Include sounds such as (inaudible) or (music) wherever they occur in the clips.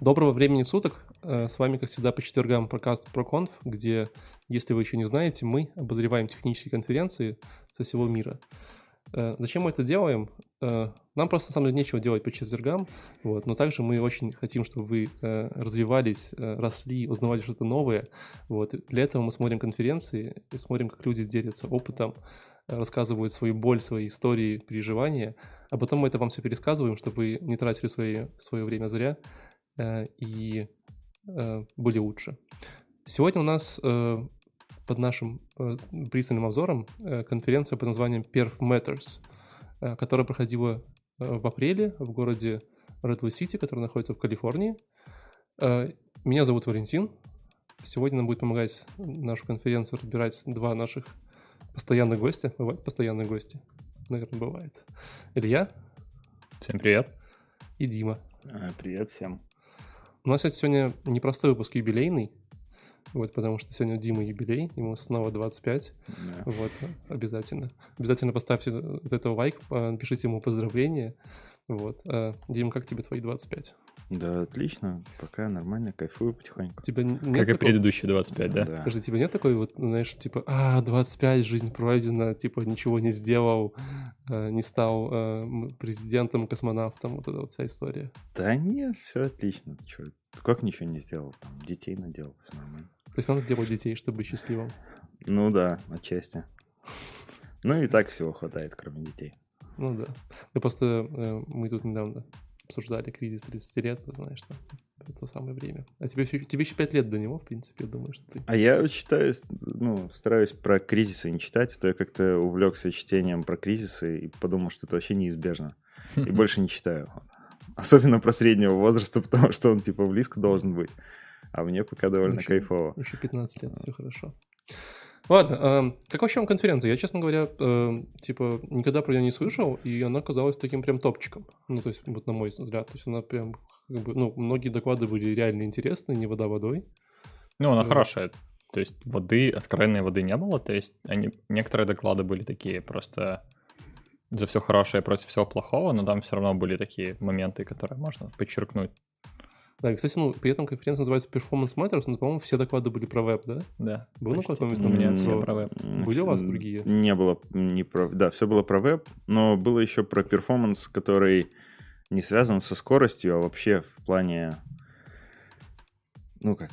Доброго времени суток. Э, с вами, как всегда, по четвергам подкаст ProConf, где, если вы еще не знаете, мы обозреваем технические конференции со всего мира. Э, зачем мы это делаем? Э, нам просто, на самом деле, нечего делать по четвергам, вот, но также мы очень хотим, чтобы вы развивались, росли, узнавали что-то новое. Вот. Для этого мы смотрим конференции и смотрим, как люди делятся опытом, рассказывают свою боль, свои истории, переживания, а потом мы это вам все пересказываем, чтобы вы не тратили свои, свое время зря, и э, были лучше. Сегодня у нас э, под нашим пристальным обзором конференция под названием Perf Matters, которая проходила в апреле в городе Redwood City, который находится в Калифорнии. Меня зовут Валентин. Сегодня нам будет помогать нашу конференцию разбирать два наших постоянных гостя. Бывают постоянные гости? Наверное, бывает. Илья. Всем привет. И Дима. Привет всем. У нас, кстати, сегодня непростой выпуск юбилейный, вот, потому что сегодня у Димы юбилей, ему снова 25. Yeah. Вот, обязательно. Обязательно поставьте за этого лайк, напишите ему поздравления. Вот. А, Дим, как тебе твои 25? Да, отлично. Пока нормально, кайфую потихоньку. Тебя нет как такого... и предыдущие 25, да? да? Подожди, тебя нет такой вот, знаешь, типа, а, 25, жизнь пройдена, типа, ничего не сделал, а, не стал а, президентом, космонавтом, вот эта вот вся история. Да нет, все отлично. Ты что, как ничего не сделал? Там, детей наделал, все нормально. То есть надо делать детей, чтобы быть счастливым? Ну да, отчасти. Ну и так всего хватает, кроме детей. Ну да. Мы просто, э, мы тут недавно обсуждали кризис 30 лет, знаешь, там, в то самое время. А тебе, тебе еще 5 лет до него, в принципе, я думаю, что ты... А я читаю, ну, стараюсь про кризисы не читать, а то я как-то увлекся чтением про кризисы и подумал, что это вообще неизбежно. И (laughs) больше не читаю. Особенно про среднего возраста, (laughs) потому что он, типа, близко должен быть. А мне пока довольно еще, кайфово. Еще 15 лет, все хорошо. Ладно, э, как вообще вам конференция? Я, честно говоря, э, типа, никогда про нее не слышал, и она казалась таким прям топчиком. Ну, то есть, вот на мой взгляд, то есть она прям, как бы, ну, многие доклады были реально интересные, не вода водой. Ну, она вот. хорошая. То есть воды, откровенной воды не было, то есть они, некоторые доклады были такие просто за все хорошее против всего плохого, но там все равно были такие моменты, которые можно подчеркнуть. Да, и, кстати, ну, при этом конференция называется Performance Matters, но, по-моему, все доклады были про веб, да? Да. Был на какой-то момент? Нет, все про веб. Были у вас другие? Не было, не про... Да, все было про веб, но было еще про перформанс, который не связан со скоростью, а вообще в плане, ну, как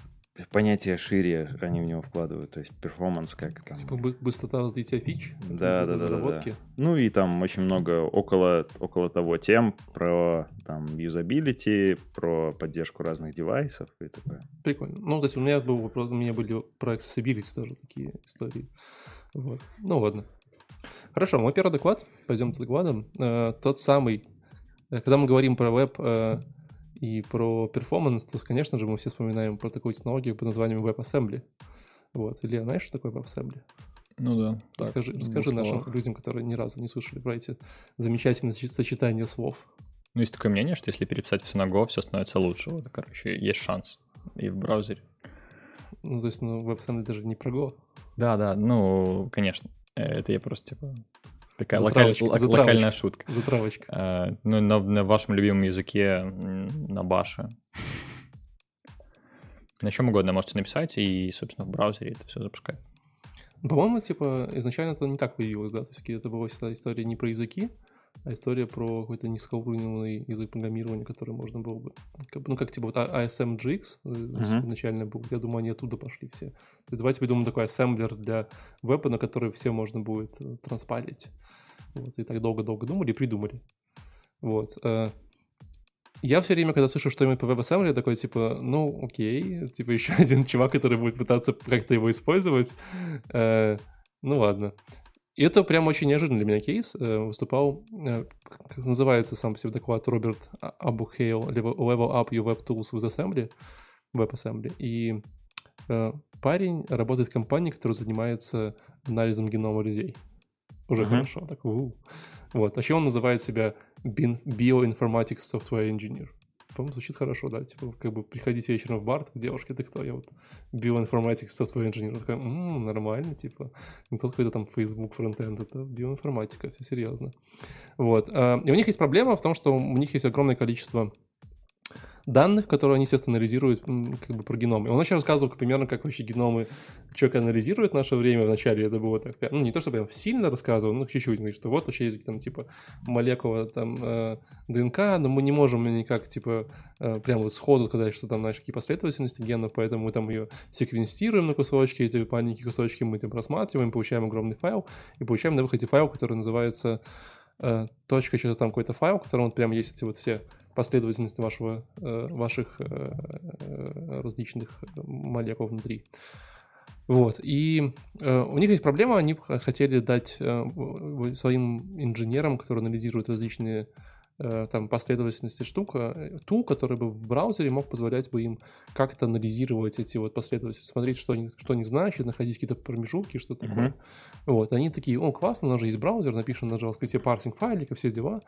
понятие шире они в него вкладывают, то есть performance как там... Типа быстрота развития фич? Да, да, да, да, да. Ну и там очень много около, около того тем про там юзабилити, про поддержку разных девайсов и такое. Прикольно. Ну, кстати, у меня был вопрос, у меня были про accessibility тоже такие истории. Вот. Ну ладно. Хорошо, мой первый доклад, пойдем к докладам. Э, тот самый, э, когда мы говорим про веб, э, и про перформанс, то, конечно же, мы все вспоминаем про такую технологию под названием WebAssembly. Вот. Илья, знаешь, что такое WebAssembly? Ну да. Расскажи, так, расскажи нашим словах. людям, которые ни разу не слышали про эти замечательные сочетания слов. Ну, есть такое мнение, что если переписать все на Go, все становится лучше. Вот, короче, есть шанс. И в браузере. Ну, то есть, ну, WebAssembly даже не про Go. Да, да, ну, конечно. Э, это я просто, типа, Такая локаль... локальная шутка. Затравочка. А, ну, на, на вашем любимом языке, на баше. На чем угодно можете написать, и, собственно, в браузере это все запускает. По-моему, типа, изначально это не так появилось, да? То есть это была всегда история не про языки, а история про какой-то низкоуровневый язык программирования, который можно было бы... Ну, как типа вот ASMGX uh-huh. изначально был. Я думаю, они оттуда пошли все. То есть давайте придумаем такой ассемблер для веба, на который все можно будет э, транспалить. Вот, и так долго-долго думали и придумали. Вот. Э, я все время, когда слышу что-нибудь по WebAssembly, я такой, типа, ну, окей, типа, еще (laughs) один чувак, который будет пытаться как-то его использовать. Э, ну, ладно. И это прям очень неожиданный для меня кейс. Э, выступал, как называется сам по себе доклад, Роберт Абухейл, Level Up Your Web Tools with Assembly, WebAssembly. И парень работает в компании, которая занимается анализом генома людей. Уже uh-huh. хорошо. Так, у Вот. А еще он называет себя Bioinformatics Software Engineer. По-моему, звучит хорошо, да, типа, как бы приходить вечером в бар, девушке, ты кто? Я вот Bioinformatics Software Engineer. Такая, м-м, нормально, типа, не тот какой-то там Facebook фронтенд, это биоинформатика, все серьезно. Вот. А, и у них есть проблема в том, что у них есть огромное количество данных, которые они, естественно, анализируют как бы про геномы. Он еще рассказывал примерно, как вообще геномы человек анализирует в наше время. Вначале это было так, ну, не то, чтобы прям сильно рассказывал, но чуть-чуть, говорит, что вот вообще есть там, типа, молекула там э, ДНК, но мы не можем никак, типа, э, прям вот сходу сказать, что там, знаешь, какие последовательности генов, поэтому мы там ее секвенстируем на кусочки, эти маленькие кусочки мы там просматриваем, получаем огромный файл, и получаем на выходе файл, который называется э, точка, что-то там какой-то файл, в котором вот прям есть эти вот все последовательность вашего, э, ваших э, э, различных молекул внутри. Вот, и э, у них есть проблема, они хотели дать э, своим инженерам, которые анализируют различные там последовательности штука, ту, который бы в браузере мог позволять бы им как-то анализировать эти вот последовательности, смотреть, что они, что они значат, находить какие-то промежутки, что такое. Uh-huh. Вот, они такие, о, классно, у нас же есть браузер, напишем на JavaScript парсинг файлика, все дела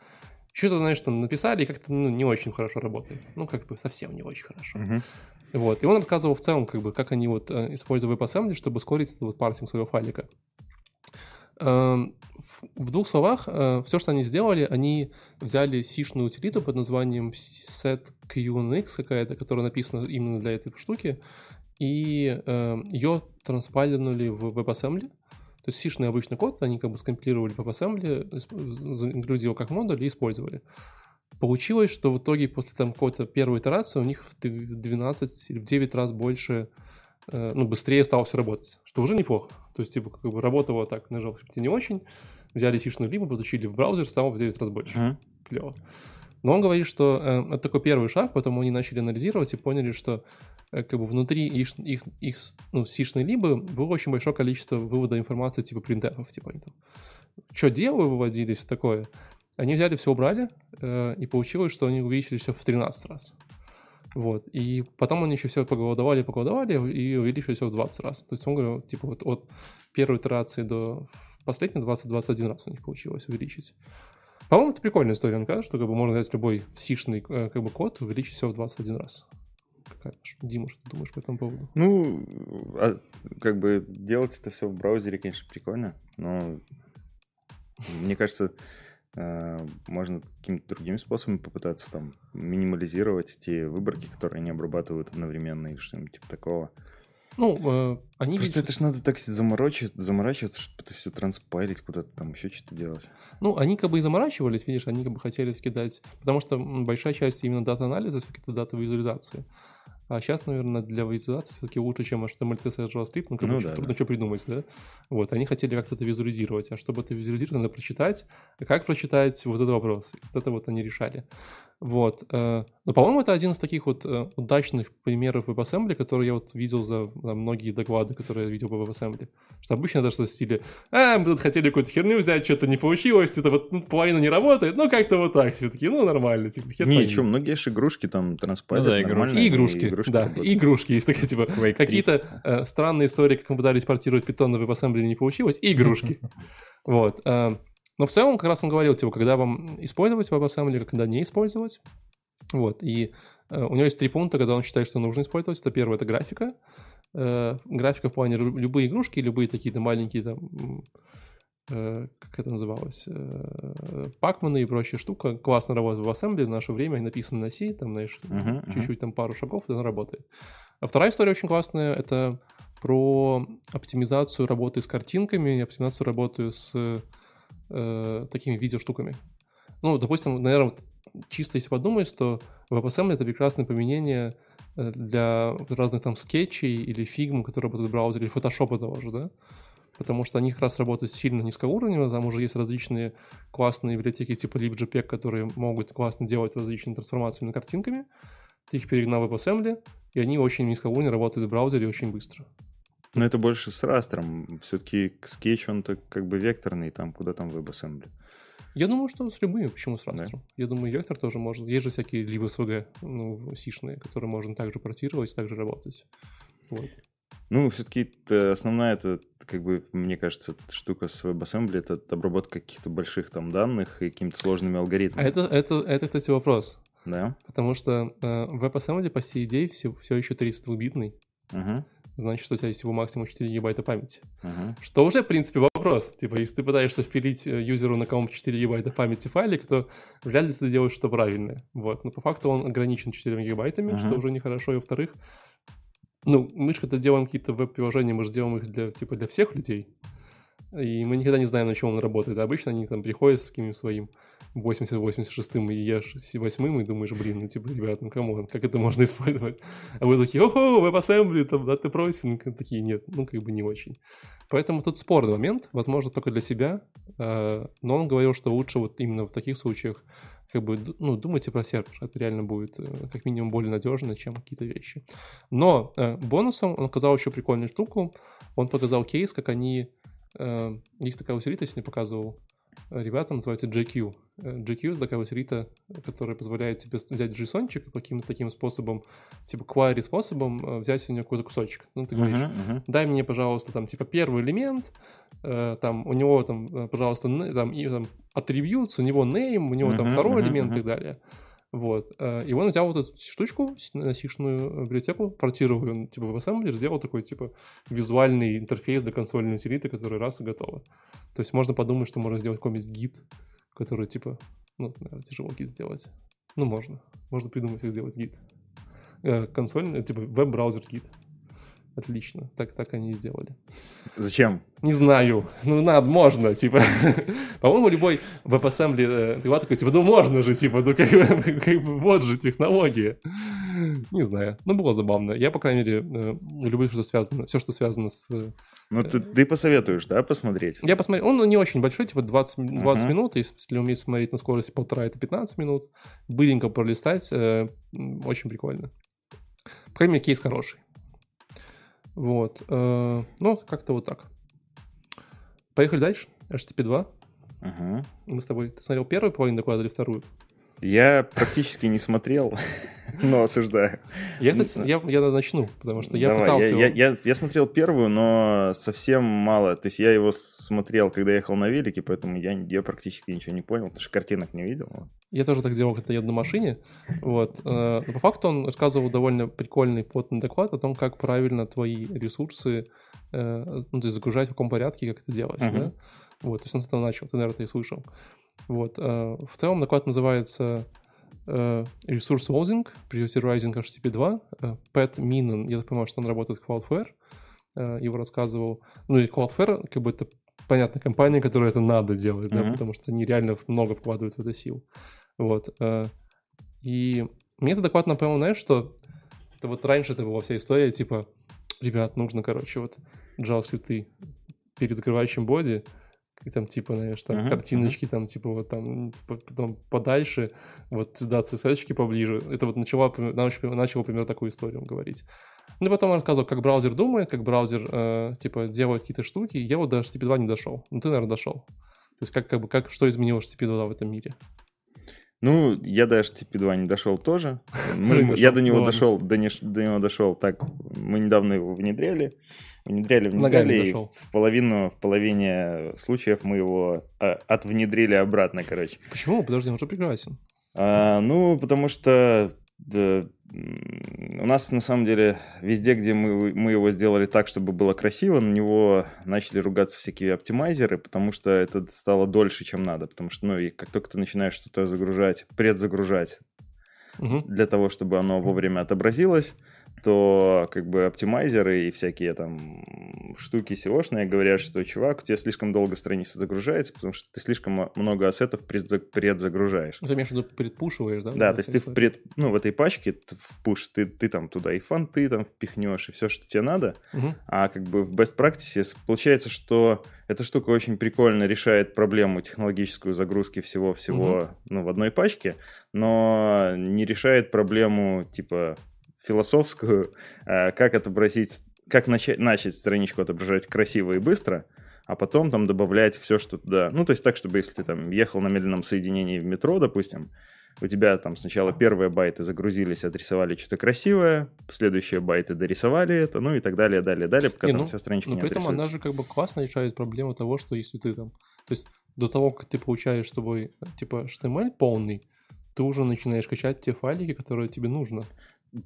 что-то, знаешь, там написали, и как-то ну, не очень хорошо работает. Ну, как бы совсем не очень хорошо. Uh-huh. Вот. И он рассказывал в целом, как бы, как они вот э, используют WebAssembly, чтобы ускорить этот вот парсинг своего файлика. Эм, в двух словах, э, все, что они сделали, они взяли сишную утилиту под названием setQNX какая-то, которая написана именно для этой штуки, и э, ее транспайлернули в WebAssembly. То есть сишный обычный код, они как бы скомпилировали по WebAssembly, загрузили его как модуль и использовали. Получилось, что в итоге после там какой-то первой итерации у них в 12 или в 9 раз больше, э, ну, быстрее стало все работать, что уже неплохо. То есть, типа, как бы работало так на JavaScript не очень, взяли сишную либо, подучили в браузер, стало в 9 раз больше. Mm-hmm. Клево. Но он говорит, что э, это такой первый шаг, потом они начали анализировать и поняли, что э, как бы внутри их, их, их ну, сишной либо было очень большое количество вывода информации типа принтефов, типа они там что делаю, выводили, все такое. Они взяли, все убрали, э, и получилось, что они увеличили все в 13 раз. Вот. И потом они еще все поголодовали, поголодовали и увеличили все в 20 раз. То есть он говорил, типа вот от первой итерации до последней 20-21 раз у них получилось увеличить. По-моему, это прикольная история, мне кажется, что как бы можно взять любой сишный э, как бы, код и увеличить все в 21 раз. Дима, что ты думаешь по этому поводу? Ну, а, как бы делать это все в браузере, конечно, прикольно, но мне кажется, можно какими-то другими способами попытаться там минимализировать те выборки, которые они обрабатывают одновременно или что-нибудь типа такого. Ну, э, они... Просто видят... это ж надо так заморачиваться, заморачиваться, чтобы это все транспайлить, куда-то там еще что-то делать. Ну, они как бы и заморачивались, видишь, они как бы хотели скидать, потому что большая часть именно дата-анализа, все-таки дата-визуализации. А сейчас, наверное, для визуализации все-таки лучше, чем HTML, CSS, JavaScript, ну, как ну, да, трудно да. что придумать, да? Вот, они хотели как-то это визуализировать, а чтобы это визуализировать, надо прочитать. А как прочитать, вот это вопрос. Вот это вот они решали. Вот. Э, но, по-моему, это один из таких вот э, удачных примеров WebAssembly, который я вот видел за там, многие доклады, которые я видел по WebAssembly. Что обычно что в стиле, а, мы тут хотели какую-то херню взять, что-то не получилось, это вот ну, половина не работает, ну как-то вот так все-таки, ну нормально, типа, хер Не, что, многие же игрушки там транспайлят ну, да, игрушки. И игрушки, и игрушки да, работают. игрушки. Есть такие, типа, какие-то э, странные истории, как мы пытались портировать питон на WebAssembly, не получилось, и игрушки. (laughs) Вот. Но в целом, как раз он говорил, типа, когда вам использовать WebAssembly, когда не использовать. Вот, и э, у него есть три пункта, когда он считает, что нужно использовать. Это первое, это графика. Э, графика в плане любые игрушки, любые такие-то маленькие там э, как это называлось, э, пакманы и прочая штука, классно работает в ассембле, в наше время написано на C, там, знаешь, uh-huh, uh-huh. чуть-чуть там пару шагов, и она работает. А вторая история очень классная, это про оптимизацию работы с картинками, оптимизацию работы с э, такими видеоштуками. Ну, допустим, наверное, чисто если подумать, то WebAssembly — это прекрасное применение э, для разных там скетчей или фигм, которые работают в браузере, или Photoshop того же, да? Потому что они как раз работают сильно низкоуровнево, там уже есть различные классные библиотеки типа LibJPEG, которые могут классно делать различные трансформации на картинками. Ты их перегнал в WebAssembly, и они очень низкоуровнево работают в браузере очень быстро. Но это больше с растром. Все-таки скетч, он-то как бы векторный, там, куда там WebAssembly. Я думаю, что с любыми, почему с растром? Да. Я думаю, вектор тоже может. Есть же всякие либо SVG, ну, сишные, которые можно также портировать, также работать. Вот. Ну, все-таки основная, это, как бы, мне кажется, штука с WebAssembly, это обработка каких-то больших там данных и какими-то сложными алгоритмами. А это, это, это, кстати, вопрос. Да. Потому что э, WebAssembly по сей идее все, все еще 32-битный. Угу значит, у тебя есть всего максимум 4 гигабайта памяти. Uh-huh. Что уже, в принципе, вопрос. Типа, если ты пытаешься впилить э, юзеру на комп 4 гигабайта памяти файлик, то вряд ли ты делаешь что правильное. Вот. Но по факту он ограничен 4 гигабайтами, uh-huh. что уже нехорошо. И во-вторых, ну, мы же когда делаем какие-то веб-приложения, мы же делаем их для, типа, для всех людей. И мы никогда не знаем, на чем он работает. обычно они там приходят с каким-нибудь своим 80-86 IE 8 и думаешь, блин, ну типа, ребят, ну come on, как это можно использовать? А вы такие, ого, WebAssembly, там, data processing, такие, нет, ну как бы не очень. Поэтому тут спорный момент, возможно, только для себя, а, но он говорил, что лучше вот именно в таких случаях как бы, ну, думайте про сервер, это реально будет э, как минимум более надежно, чем какие-то вещи. Но э, бонусом он показал еще прикольную штуку, он показал кейс, как они, э, есть такая усилитель, сегодня показывал, ребята, называется JQ. JQ — это такая утилита, которая позволяет тебе взять JSON и каким-то таким способом, типа query способом э, взять у него какой-то кусочек. Ну, ты говоришь, uh-huh, uh-huh. дай мне, пожалуйста, там, типа, первый элемент, э, там, у него, там, э, пожалуйста, там, и, там, attributes, у него name, у него uh-huh, там второй uh-huh, элемент uh-huh. и так далее. Вот. Э, и он взял вот эту штучку, на сишную библиотеку, портировал ее типа в ассемблер, сделал такой типа визуальный интерфейс для консольной утилиты, который раз и готово. То есть можно подумать, что можно сделать какой-нибудь гид, который типа, ну, наверное, тяжело гид сделать. Ну, можно. Можно придумать, как сделать гид. Э, консоль, типа веб-браузер гид. Отлично. Так, так они и сделали. Зачем? Не знаю. Ну, надо, можно, типа. (laughs) По-моему, любой WebAssembly, ты такой, типа, ну можно же, типа, ну как бы, (laughs) как бы вот же технология. Не знаю. Ну, было забавно. Я, по крайней мере, э, люблю, что связано, все, что связано с... Ну, ты, ты посоветуешь, да, посмотреть? Я посмотрел. Он не очень большой, типа 20, 20 uh-huh. минут. Если уметь смотреть на скорости полтора, это 15 минут. Быренько пролистать. Э, очень прикольно. По крайней мере, кейс хороший. Вот. Э, ну, как-то вот так. Поехали дальше. HTTP 2. Ага. Мы с тобой... Ты смотрел первую половину доклада или вторую? Я практически не смотрел, но осуждаю. Я, кстати, я, я начну, потому что я Давай, пытался... Я, его... я, я, я смотрел первую, но совсем мало. То есть я его смотрел, когда ехал на велике, поэтому я, я практически ничего не понял, потому что картинок не видел. Я тоже так делал, когда еду на машине. Вот. Э, но по факту он рассказывал довольно прикольный плотный доклад о том, как правильно твои ресурсы э, ну, то есть загружать, в каком порядке, как это делать. Uh-huh. Да? Вот, то есть он с этого начал, ты, наверное, это и слышал. Вот. Э, в целом доклад называется Resource Housing, Prioritizing HTTP 2. Пэт Миннен, я так понимаю, что он работает в Cloudflare, его рассказывал. Ну и Cloudflare, как бы это понятно, компания, которая это надо делать, mm-hmm. да, потому что они реально много вкладывают в это сил. Вот. Э, и мне это доклад напомнил, знаешь, что это вот раньше это была вся история, типа, ребят, нужно, короче, вот JavaScript перед закрывающим боди, и там типа, знаешь, там uh-huh, картиночки, uh-huh. там типа вот там потом подальше, вот сюда css поближе. Это вот начало, начало, начало примерно такую историю говорить. Ну, потом он рассказывал, как браузер думает, как браузер, э, типа, делает какие-то штуки. Я вот до HTTP 2 не дошел. Ну, ты, наверное, дошел. То есть, как, как бы, как, что изменилось HTTP 2 в этом мире? Ну, я до HTTP 2 не дошел тоже. (laughs) Мы, я до него дошел, до, не, до него дошел так. Мы недавно его внедряли. Внедряли, внедряли, и в половину, в половине случаев мы его а, отвнедрили обратно, короче. Почему? Подожди, он уже прекрасен. А, ну, потому что да, у нас на самом деле везде, где мы, мы его сделали так, чтобы было красиво, на него начали ругаться всякие оптимайзеры, потому что это стало дольше, чем надо. Потому что, ну, и как только ты начинаешь что-то загружать, предзагружать, угу. для того, чтобы оно вовремя отобразилось, то как бы оптимайзеры и всякие там штуки SEO-шные говорят, что, чувак, у тебя слишком долго страница загружается, потому что ты слишком много ассетов предзагружаешь. Ну, ты имеешь в виду предпушиваешь, да? Да, то есть ты в, пред, ну, в этой пачке в пуш, ты, ты там туда и фонты там впихнешь, и все, что тебе надо, угу. а как бы в best practices получается, что эта штука очень прикольно решает проблему технологическую загрузки всего-всего угу. ну, в одной пачке, но не решает проблему типа философскую, э, как отобразить, как начать, начать страничку отображать красиво и быстро, а потом там добавлять все, что туда. Ну, то есть так, чтобы если ты там ехал на медленном соединении в метро, допустим, у тебя там сначала первые байты загрузились, отрисовали что-то красивое, следующие байты дорисовали это, ну и так далее, далее, далее, пока не, там ну, вся страничка но не при этом она же как бы классно решает проблему того, что если ты там... То есть до того, как ты получаешь с тобой типа HTML полный, ты уже начинаешь качать те файлики, которые тебе нужно.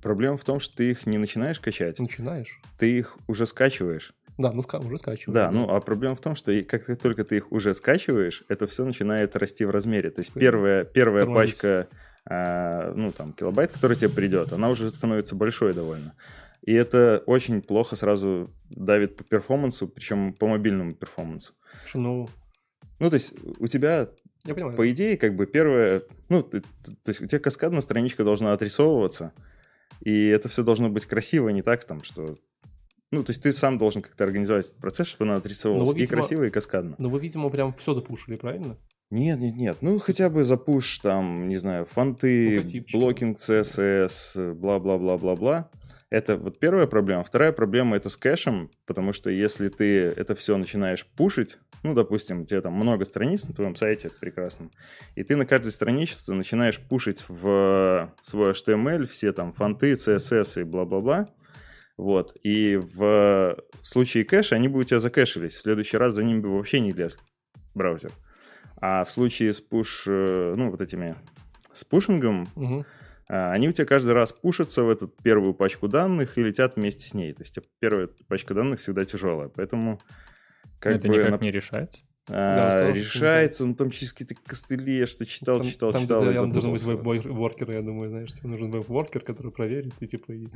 Проблема в том, что ты их не начинаешь качать. Начинаешь. Ты их уже скачиваешь. Да, ну уже скачиваю. Да, ну а проблема в том, что как только ты их уже скачиваешь, это все начинает расти в размере. То есть первая, первая Тормозить. пачка, а, ну там, килобайт, который тебе придет, она уже становится большой довольно. И это очень плохо сразу давит по перформансу, причем по мобильному перформансу. Ну, Ну, то есть у тебя я понимаю. по идее, как бы первое, ну, ты- т- то есть у тебя каскадная страничка должна отрисовываться, и это все должно быть красиво, не так там, что... Ну, то есть ты сам должен как-то организовать этот процесс, чтобы она отрисовывалась Ну, вы, и видимо- красиво, и каскадно. Но вы, видимо, прям все запушили, правильно? Нет, нет, нет. Ну, хотя бы запуш, там, не знаю, фонты, блокинг CSS, бла-бла-бла-бла-бла. Это вот первая проблема. Вторая проблема это с кэшем, потому что если ты это все начинаешь пушить, ну, допустим, у тебя там много страниц на твоем сайте прекрасном, и ты на каждой странице начинаешь пушить в свой HTML все там фонты, CSS и бла-бла-бла, вот, и в случае кэша они бы у тебя закэшились, в следующий раз за ними бы вообще не лез браузер. А в случае с пуш, э, ну, вот этими, с пушингом, Мгм. А, они у тебя каждый раз пушатся в эту первую пачку данных и летят вместе с ней. То есть первая пачка данных всегда тяжелая, поэтому как это бы никак нап- не решается. а, Да, решается, ну там через какие-то костыли, я что читал, Там- читал, там читал, и рядом должен быть веб-воркер, я думаю, знаешь, тебе нужен веб-воркер, который проверит, и типа... И...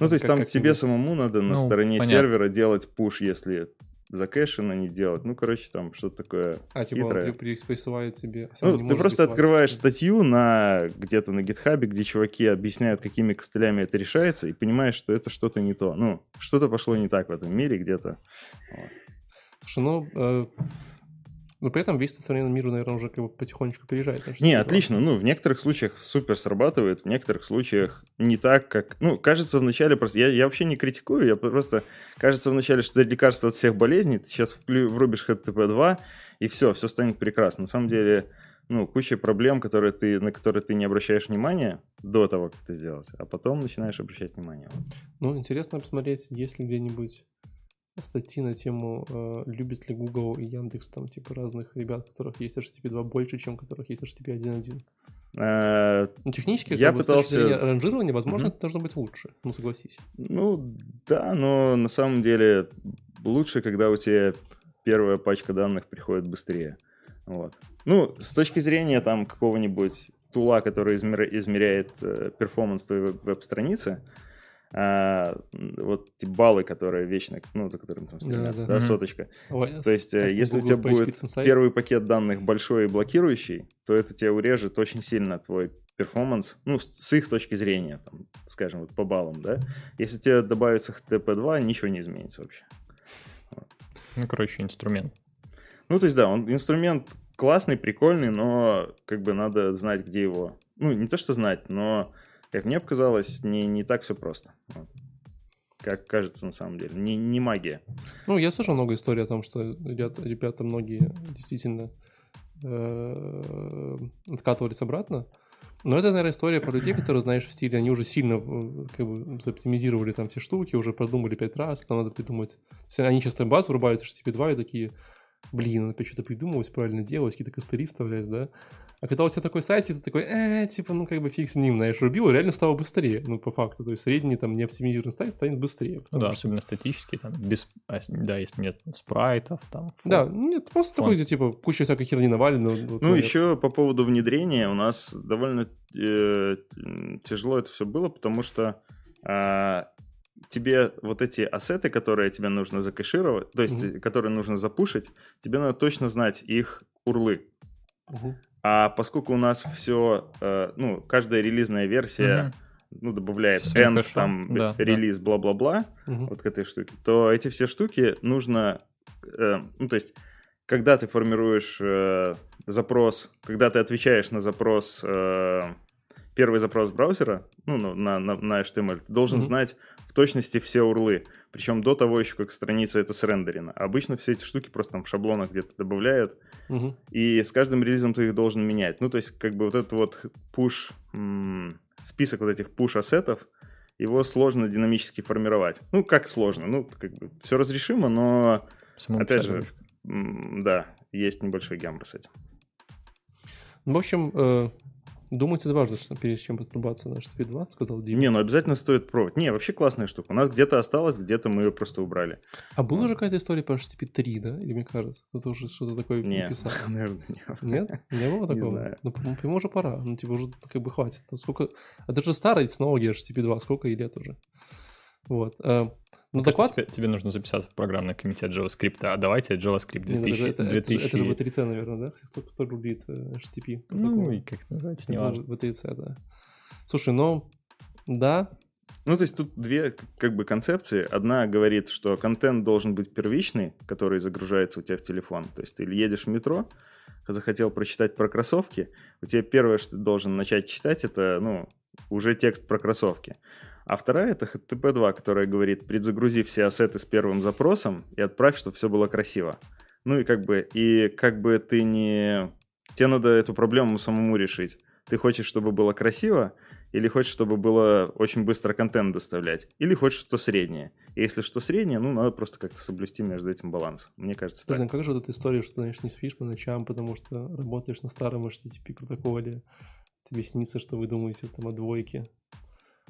Ну, то есть как- там как тебе самому надо на Ну, стороне понятно. сервера делать пуш, если закэшено не делать. Ну, короче, там что-то такое А, типа он хитрое. при- присваивает тебе... а Ну, ты просто открываешь статью на где-то на гитхабе, где чуваки объясняют, какими костылями это решается, и понимаешь, что это что-то не то. Ну, что-то пошло не так в этом мире где-то. Слушай, ну... э, Но при этом весь современный мир, наверное, уже как бы потихонечку переезжает. Не, 62. отлично. Ну, в некоторых случаях супер срабатывает, в некоторых случаях не так, как... Ну, кажется, вначале просто... Я, я вообще не критикую, я просто... Кажется вначале, что это лекарство от всех болезней, ты сейчас врубишь HTTP2, и все, все станет прекрасно. На самом деле, ну, куча проблем, которые ты, на которые ты не обращаешь внимания до того, как это сделать, а потом начинаешь обращать внимание. Ну, интересно посмотреть, есть ли где-нибудь статьи на тему, э, любит ли Google и Яндекс, там, типа, разных ребят, у которых есть HTTP 2 больше, чем у которых есть HTTP 1.1. Э, Ну, технически, Я как бы, пытался- зрения ранжирования, возможно, это должно быть лучше. Ну, согласись. Ну, да, но на самом деле лучше, когда у тебя первая пачка данных приходит быстрее. Вот. Ну, с точки зрения там какого-нибудь тула, который измер- измеряет э, перформанс твоей веб- веб-страницы, а, вот эти баллы, которые вечно, ну, за которыми там стремятся, Да-да. да, Мгм. соточка. Ой, То есть, э, как если у тебя будет первый пакет данных большой и блокирующий, то это тебе урежет очень сильно твой перформанс, ну, с, с их точки зрения, там, скажем, вот по баллам, да. Если тебе добавится HTTP2, ничего не изменится вообще. Ну, короче, инструмент. Ну, то есть, да, он инструмент классный, прикольный, но как бы надо знать, где его... Ну, не то, что знать, но, как мне показалось, не, не так все просто. Вот. Как кажется на самом деле. Не, не магия. Ну, я слышал много историй о том, что ребята, многие действительно э, откатывались обратно. Но это, наверное, история про людей, которые, знаешь, в стиле, они уже сильно э, как бы заоптимизировали там все штуки, уже продумали пять раз, там надо придумать. Они часто баз врубают HTTP2 и такие, блин, надо что-то придумывать, правильно делать, какие-то костыли вставлять, да. А когда у тебя такой сайт, и ты такой, э, типа, ну как бы фиг с ним, знаешь, рубил, реально стало быстрее, ну по факту. То есть средний там неоптимизированный сайт станет быстрее. Ну да, что- особенно статические, там, без, а, да, если нет спрайтов, там. фон. Да, нет, просто такой, Фон. где типа куча всякой херни навалена. вот, Ну, э, еще по поводу внедрения у нас довольно э, тяжело это все было, потому что а, тебе вот эти ассеты, которые тебе нужно закэшировать, то есть, э, которые нужно запушить, тебе надо точно знать их урлы. мгм. А поскольку у нас все, ну, каждая релизная версия, Мгм. ну, добавляет своим end, хэшом, там, да, да. релиз, бла-бла-бла, Мгм. вот к этой штуке, то эти все штуки нужно, э, ну, то есть, когда ты формируешь э, запрос, когда ты отвечаешь на запрос, э, первый запрос браузера, ну, на, на, на HTML, ты должен Мгм. знать в точности все урлы, причем до того еще, как страница это срендерена. Обычно все эти штуки просто там в шаблонах где-то добавляют, Мгм. и с каждым релизом ты их должен менять. Ну, то есть, как бы вот этот вот push, м, список вот этих push-ассетов, его сложно динамически формировать. Ну, как сложно? Ну, как бы все разрешимо, но, Самому опять же, м, да, есть небольшой гемор с этим. В общем, э, это важно, что перед чем подрубаться на HTTP 2, сказал Дима. Не, ну обязательно стоит пробовать. Не, вообще классная штука. У нас где-то осталось, где-то мы ее просто убрали. А была же какая-то история про HTTP 3, да? Или мне кажется, кто-то уже что-то такое Не, написал. (laughs) наверное, не. Нет? Не было такого? знаю. Ну, по- по-моему, уже пора. Ну, типа, уже как бы хватит. Ну, сколько... Это же старая технология HTTP 2, сколько ей лет уже. Вот. Ну, кажется, доклад... тебе, тебе нужно записаться в программный комитет JavaScript. А давайте JavaScript Не, ну, 2000. это, это, 2000 это же V3C, наверное, да? Кто, кто рубит э, HTTP? Ну, протокол? и как это называется, Это неважно. V3C, да. Слушай, ну, да, Ну, то есть тут две как бы концепции. Одна говорит, что контент должен быть первичный, который загружается у тебя в телефон. То есть ты едешь в метро, захотел прочитать про кроссовки, у тебя первое, что ты должен начать читать, это, ну, уже текст про кроссовки. А вторая — это HTTP 2, которая говорит, предзагрузи все ассеты с первым запросом и отправь, чтобы все было красиво. Ну и как бы, и как бы ты не... Тебе надо эту проблему самому решить. Ты хочешь, чтобы было красиво, или хочешь, чтобы было очень быстро контент доставлять, или хочешь что среднее. И если что среднее, ну, надо просто как-то соблюсти между этим баланс. Мне кажется, так. Слушай, ну как же вот эта история, что, знаешь, не спишь по ночам, потому что работаешь на старом HTTP протоколе, тебе снится, что вы думаете там о двойке.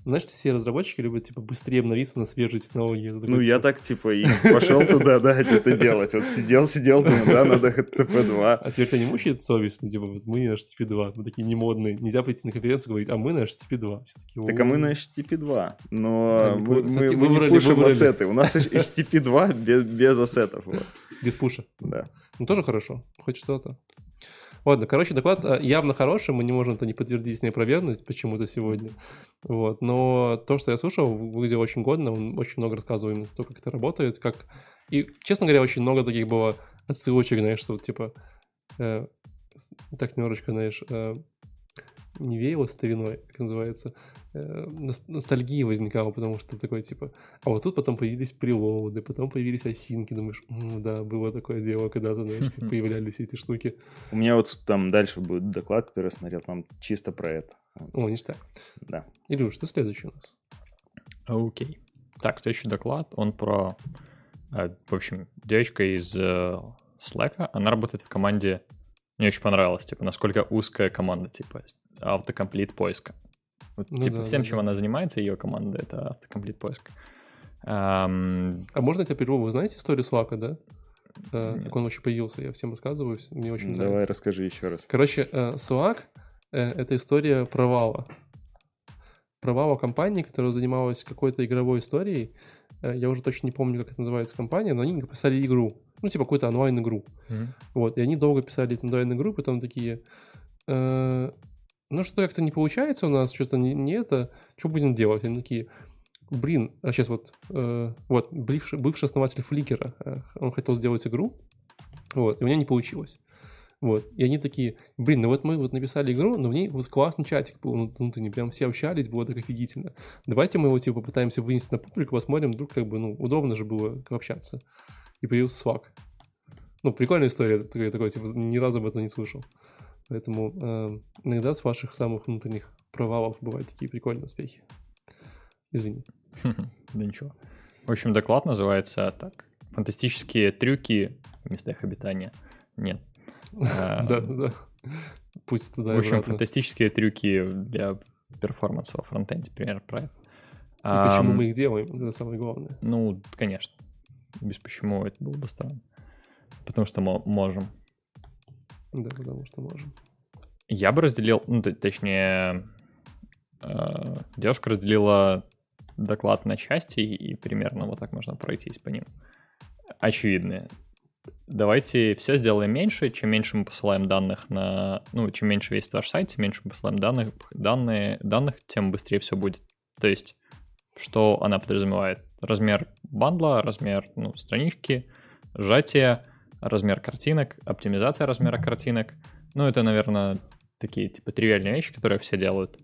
Знаешь, все разработчики любят, типа, быстрее обновиться на свежие технологии. Такой, Ну, я типа, так, типа, и пошел туда, да, это делать. Вот сидел, сидел, думаю, да, надо HTTP 2. А теперь тебя не мучает совесть? Ну, типа, вот мы на HTTP 2, мы такие немодные. Нельзя пойти на конференцию и говорить, а мы на HTTP 2. Все такие, Так а мы на HTTP 2, но мы, не пушим ассеты. У нас HTTP 2 без, без ассетов. Вот. Без пуша. Да. Ну, тоже хорошо. Хоть что-то. Ладно, короче, доклад а, явно хороший, мы не можем это не подтвердить, не опровергнуть почему-то сегодня. Вот. Но то, что я слушал, выглядело очень годно, он очень много рассказывал именно то, как это работает, как... И, честно говоря, очень много таких было отсылочек, знаешь, что типа, э, так немножечко, знаешь, э, не веяло стариной, как называется, э, нос- ностальгия возникала, потому что такое, типа, а вот тут потом появились прилоуды, потом появились осинки, думаешь, «М, да, было такое дело, когда-то, знаешь, типа, появлялись эти штуки. У меня вот там дальше будет доклад, который я смотрел, там чисто про это. О, ништяк. Да. Илюш, ты следующий у нас. Окей. Так, следующий доклад, он про... э, В общем, девочка из э, Slack, она работает в команде... Мне очень понравилось, типа, насколько узкая команда, типа, автокомплит поиска. Вот, Ну типа, да, всем, да, чем да. она занимается, ее команда, это автокомплит поиск. Ам, А можно я тебя прерву? Вы знаете историю Слака, да? Э, Нет. Как он вообще появился? Я всем рассказываю, мне очень Давай нравится. расскажи еще раз. Короче, э, Slack э, — это история провала. Провала компании, которая занималась какой-то игровой историей. Э, Я уже точно не помню, как это называется компания, но они написали игру. Ну, типа какую-то онлайн-игру. мгм. Вот, и они долго писали эту онлайн-игру, потом такие... «Э, ну, что как-то не получается у нас, что-то не, не это, что будем делать? Они такие, блин, а сейчас вот, э, вот, бывший, бывший основатель Фликера, э, он хотел сделать игру, вот, и у него не получилось. Вот, и они такие, блин, ну вот мы вот написали игру, но в ней вот классный чатик был, ну, внутренний, прям все общались, было так офигительно. Давайте мы его, типа, попытаемся вынести на публику, посмотрим, вдруг, как бы, ну, удобно же было общаться. И появился Slack. Ну, прикольная история, такой, такой, типа, ни разу об этом не слышал. Поэтому э, иногда с ваших самых внутренних провалов бывают такие прикольные успехи. Извини. Да ничего. В общем, доклад называется так. Фантастические трюки в местах обитания. Нет. (laughs) А, Да, да. Пусть туда В общем, фантастические трюки для перформанса во фронтенде, пример про это. Почему мы их делаем, это самое главное. Ну, конечно. Без почему это было бы странно. Потому что мы можем. Да, потому что можем. Я бы разделил, ну, точнее, э, девушка разделила доклад на части, и примерно вот так можно пройтись по ним. Очевидные. Давайте все сделаем меньше. Чем меньше мы посылаем данных на... Ну, чем меньше весит ваш сайт, тем меньше мы посылаем данных, данные, данных, тем быстрее все будет. То есть, что она подразумевает? Размер бандла, размер ну, странички, сжатие, размер картинок, оптимизация размера картинок. Ну, это, наверное, такие типа тривиальные вещи, которые все делают.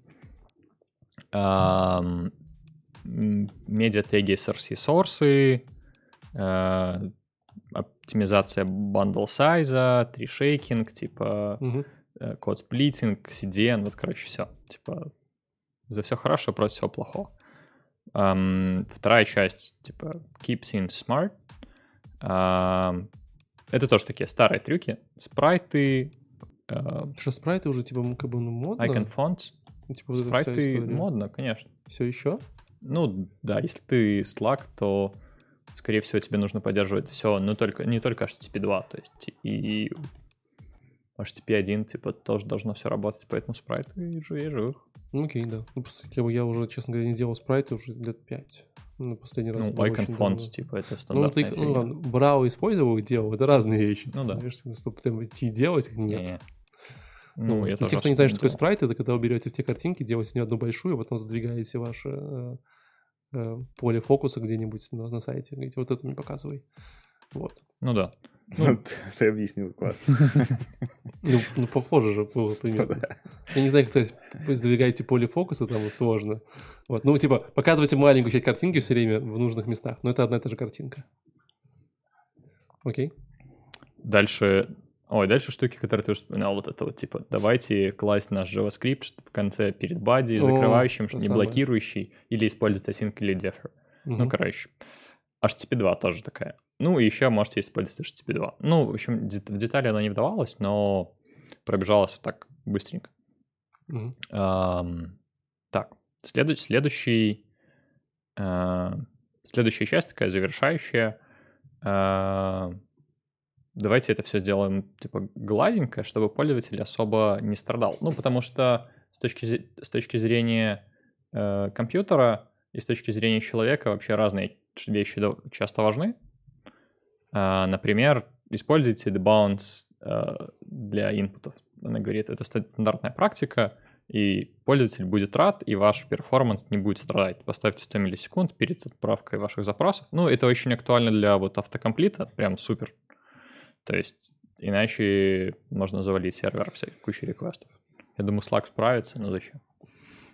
Медиатеги SRC сорсы, э, оптимизация bundle size 'а, tree shaking, типа э, code splitting, CDN, вот, короче, все. Типа, за все хорошо, против всего плохого. Ам, вторая часть, типа, keep things smart. Ам, это тоже такие старые трюки. Спрайты, э, Что, спрайты уже, типа, как бы, ну, модно? icon fonts. Ну, типа, вот эта вся Спрайты история. модно, конечно. Все еще? Ну, да, если ты Slack, то, скорее всего, тебе нужно поддерживать все, но только, не только HTTP 2, то есть и HTTP 1, типа, тоже должно все работать, поэтому спрайты и жи- и. Ну, окей, да. Ну, просто я, я уже, честно говоря, не делал спрайты уже лет пять. Ну, последний раз. Ну, icon fonts, типа, это Ну, стандартная ты, ну, ладно, брал, использовал, делал, это разные вещи. Ну да. Знаешь, чтобы прям идти делать, нет. Не-не. Ну, Ну, я для тех, кто не знает, что такое спрайт, это когда вы берете все картинки, делаете нее одну большую, а потом задвигаете ваше э, э, поле фокуса где-нибудь на, на сайте. Говорите, вот это мне показывай. Вот. Ну да. Ну, ты- ты объяснил классно. (laughs) Ну, ну похоже же было примерно. Я не знаю, как сказать, вы сдвигаете поле фокуса, там сложно. Вот. Ну, типа, показывайте маленькую часть картинки все время в нужных местах, но это одна и та же картинка. Окей? Дальше... Ой, дальше штуки, которые ты уже вспоминал, вот это вот, типа, давайте класть наш JavaScript в конце перед body, О, закрывающим, не самое. блокирующий, или использовать async или defer. Ну, Мгм. короче. HTTP 2 тоже такая. Ну, и еще можете использовать HTTP 2. Ну, в общем, в детали она не вдавалась, но пробежалась вот так быстренько. Мгм. Ам, так, следующий, следующий, а, следующая часть такая завершающая. А, давайте это все сделаем типа гладенько, чтобы пользователь особо не страдал. Ну, потому что с точки, с точки зрения э, компьютера и с точки зрения человека вообще разные вещи часто важны. А, например, используйте debounce э, для инпутов. Она говорит, это стандартная практика, и пользователь будет рад, и ваш перформанс не будет страдать. Поставьте 100 миллисекунд перед отправкой ваших запросов. Ну, это очень актуально для вот автокомплита, прям супер. То есть, иначе можно завалить сервер всей кучей реквестов. Я думаю, Slack справится, но зачем?